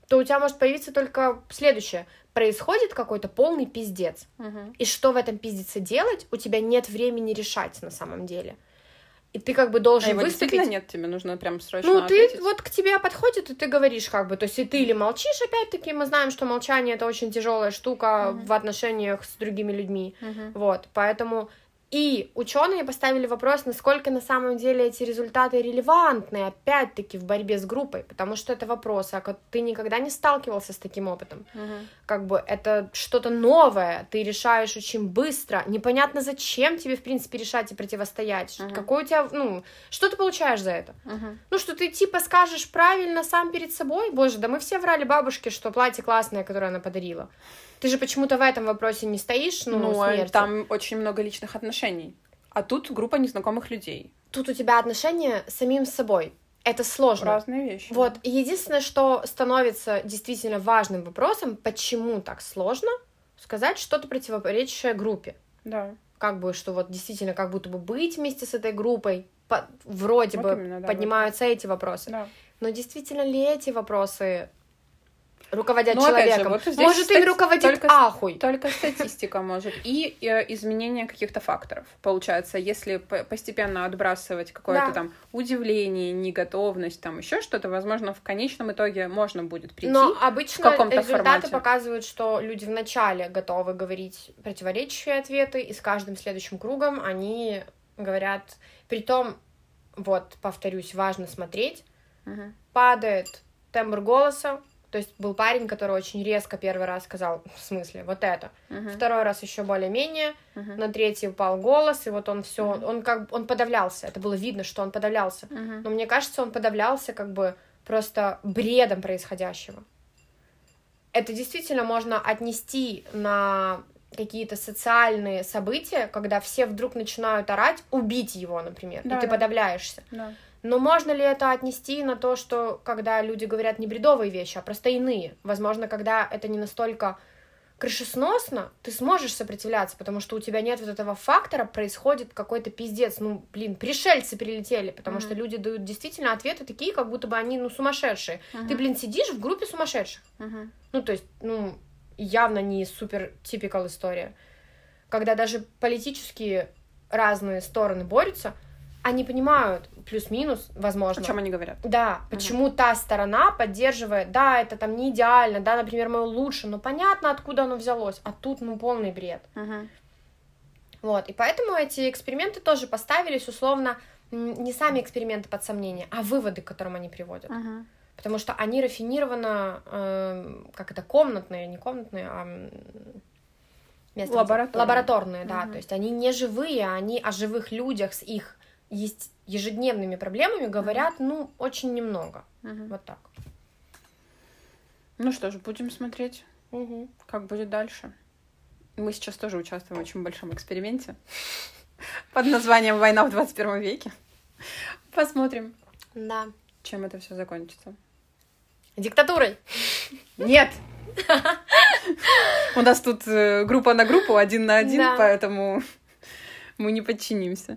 S2: то у тебя может появиться только следующее. Происходит какой-то полный пиздец.
S1: Мгм.
S2: И что в этом пиздеце делать, у тебя нет времени решать на самом деле. И ты как бы
S1: А
S2: должен
S1: его
S2: выступить...
S1: нет, тебе нужно прям срочно
S2: Ну, ты
S1: ответить?
S2: вот к тебе подходит, и ты говоришь, как бы, то есть и ты или молчишь, опять-таки, мы знаем, что молчание это очень тяжелая штука
S1: Мгм.
S2: в отношениях с другими людьми.
S1: Мгм.
S2: Вот, поэтому и ученые поставили вопрос, насколько на самом деле эти результаты релевантны, опять-таки, в борьбе с группой, потому что это вопросы, а ты никогда не сталкивался с таким опытом.
S1: Мгм.
S2: Как бы это что-то новое, ты решаешь очень быстро, непонятно зачем тебе, в принципе, решать и противостоять.
S1: Мгм.
S2: Какой у тебя, ну, что ты получаешь за это?
S1: Мгм.
S2: Ну, что ты типа скажешь правильно сам перед собой? Боже, да мы все врали бабушке, что платье классное, которое она подарила. Ты же почему-то в этом вопросе не стоишь, ну,
S1: Ну, а
S2: смерти.
S1: там очень много личных отношений. А тут группа незнакомых людей.
S2: Тут у тебя отношения с самим собой. Это сложно.
S1: Разные вещи.
S2: Вот, и единственное, что становится действительно важным вопросом, почему так сложно сказать что-то противоречащее группе.
S1: Да.
S2: Как бы, что вот действительно как будто бы быть вместе с этой группой, по- вроде
S1: Вот
S2: бы
S1: именно, да,
S2: поднимаются эти вопросы.
S1: Да.
S2: Но действительно ли эти вопросы руководят
S1: Ну, опять же,
S2: человеком?
S1: вот
S2: Может, им
S1: стати-
S2: руководит
S1: только-
S2: ахуй.
S1: Только статистика может. И э, изменение каких-то факторов. Получается, если постепенно отбрасывать какое-то
S2: Да.
S1: там удивление, неготовность, там еще что-то, возможно, в конечном итоге можно будет прийти.
S2: Но обычно
S1: каком-то
S2: результаты
S1: формате.
S2: показывают, что люди вначале готовы говорить противоречащие ответы, и с каждым следующим кругом они говорят... Притом, вот, повторюсь, важно смотреть,
S1: Мгм.
S2: падает тембр голоса, то есть был парень, который очень резко первый раз сказал, в смысле, вот это.
S1: Мгм.
S2: Второй раз еще более-менее,
S1: Мгм.
S2: на третий упал голос, и вот он все,
S1: Мгм.
S2: он как бы, он подавлялся, это было видно, что он подавлялся.
S1: Мгм.
S2: Но мне кажется, он подавлялся как бы просто бредом происходящего. Это действительно можно отнести на какие-то социальные события, когда все вдруг начинают орать, убить его, например,
S1: Да,
S2: и ты
S1: да.
S2: подавляешься.
S1: Да.
S2: Но можно ли это отнести на то, что когда люди говорят не бредовые вещи, а просто иные? Возможно, когда это не настолько крышесносно, ты сможешь сопротивляться, потому что у тебя нет вот этого фактора, происходит какой-то пиздец. Ну, блин, пришельцы прилетели, потому mm-hmm. что люди дают действительно ответы такие, как будто бы они, ну, сумасшедшие. Mm-hmm. Ты, блин, сидишь в группе сумасшедших. Mm-hmm. Ну, то есть, ну, явно не супер типикал история. Когда даже политические разные стороны борются, они понимают плюс-минус, возможно.
S1: О чем они говорят?
S2: Да, почему угу. та сторона поддерживает, да, это там не идеально, да, например, мое лучше, но понятно, откуда оно взялось, а тут, ну, полный бред. Угу. Вот, и поэтому эти эксперименты тоже поставились условно не сами эксперименты под сомнение, а выводы, к которым они приводят. Угу. Потому что они рафинированно, э, как это, комнатные, не комнатные, а
S1: место, лабораторные,
S2: лабораторные да, угу. то есть они не живые, они о живых людях с их есть ежедневными проблемами говорят, ну, очень немного. Угу. Вот так.
S1: Ну что ж, будем смотреть,
S2: угу.
S1: как будет дальше. Мы сейчас тоже участвуем в очень большом эксперименте под названием «Война в 21 веке». Посмотрим.
S2: Да.
S1: Чем это все закончится.
S2: Диктатурой.
S1: Нет. У нас тут э, группа на группу, один на один, поэтому мы не подчинимся.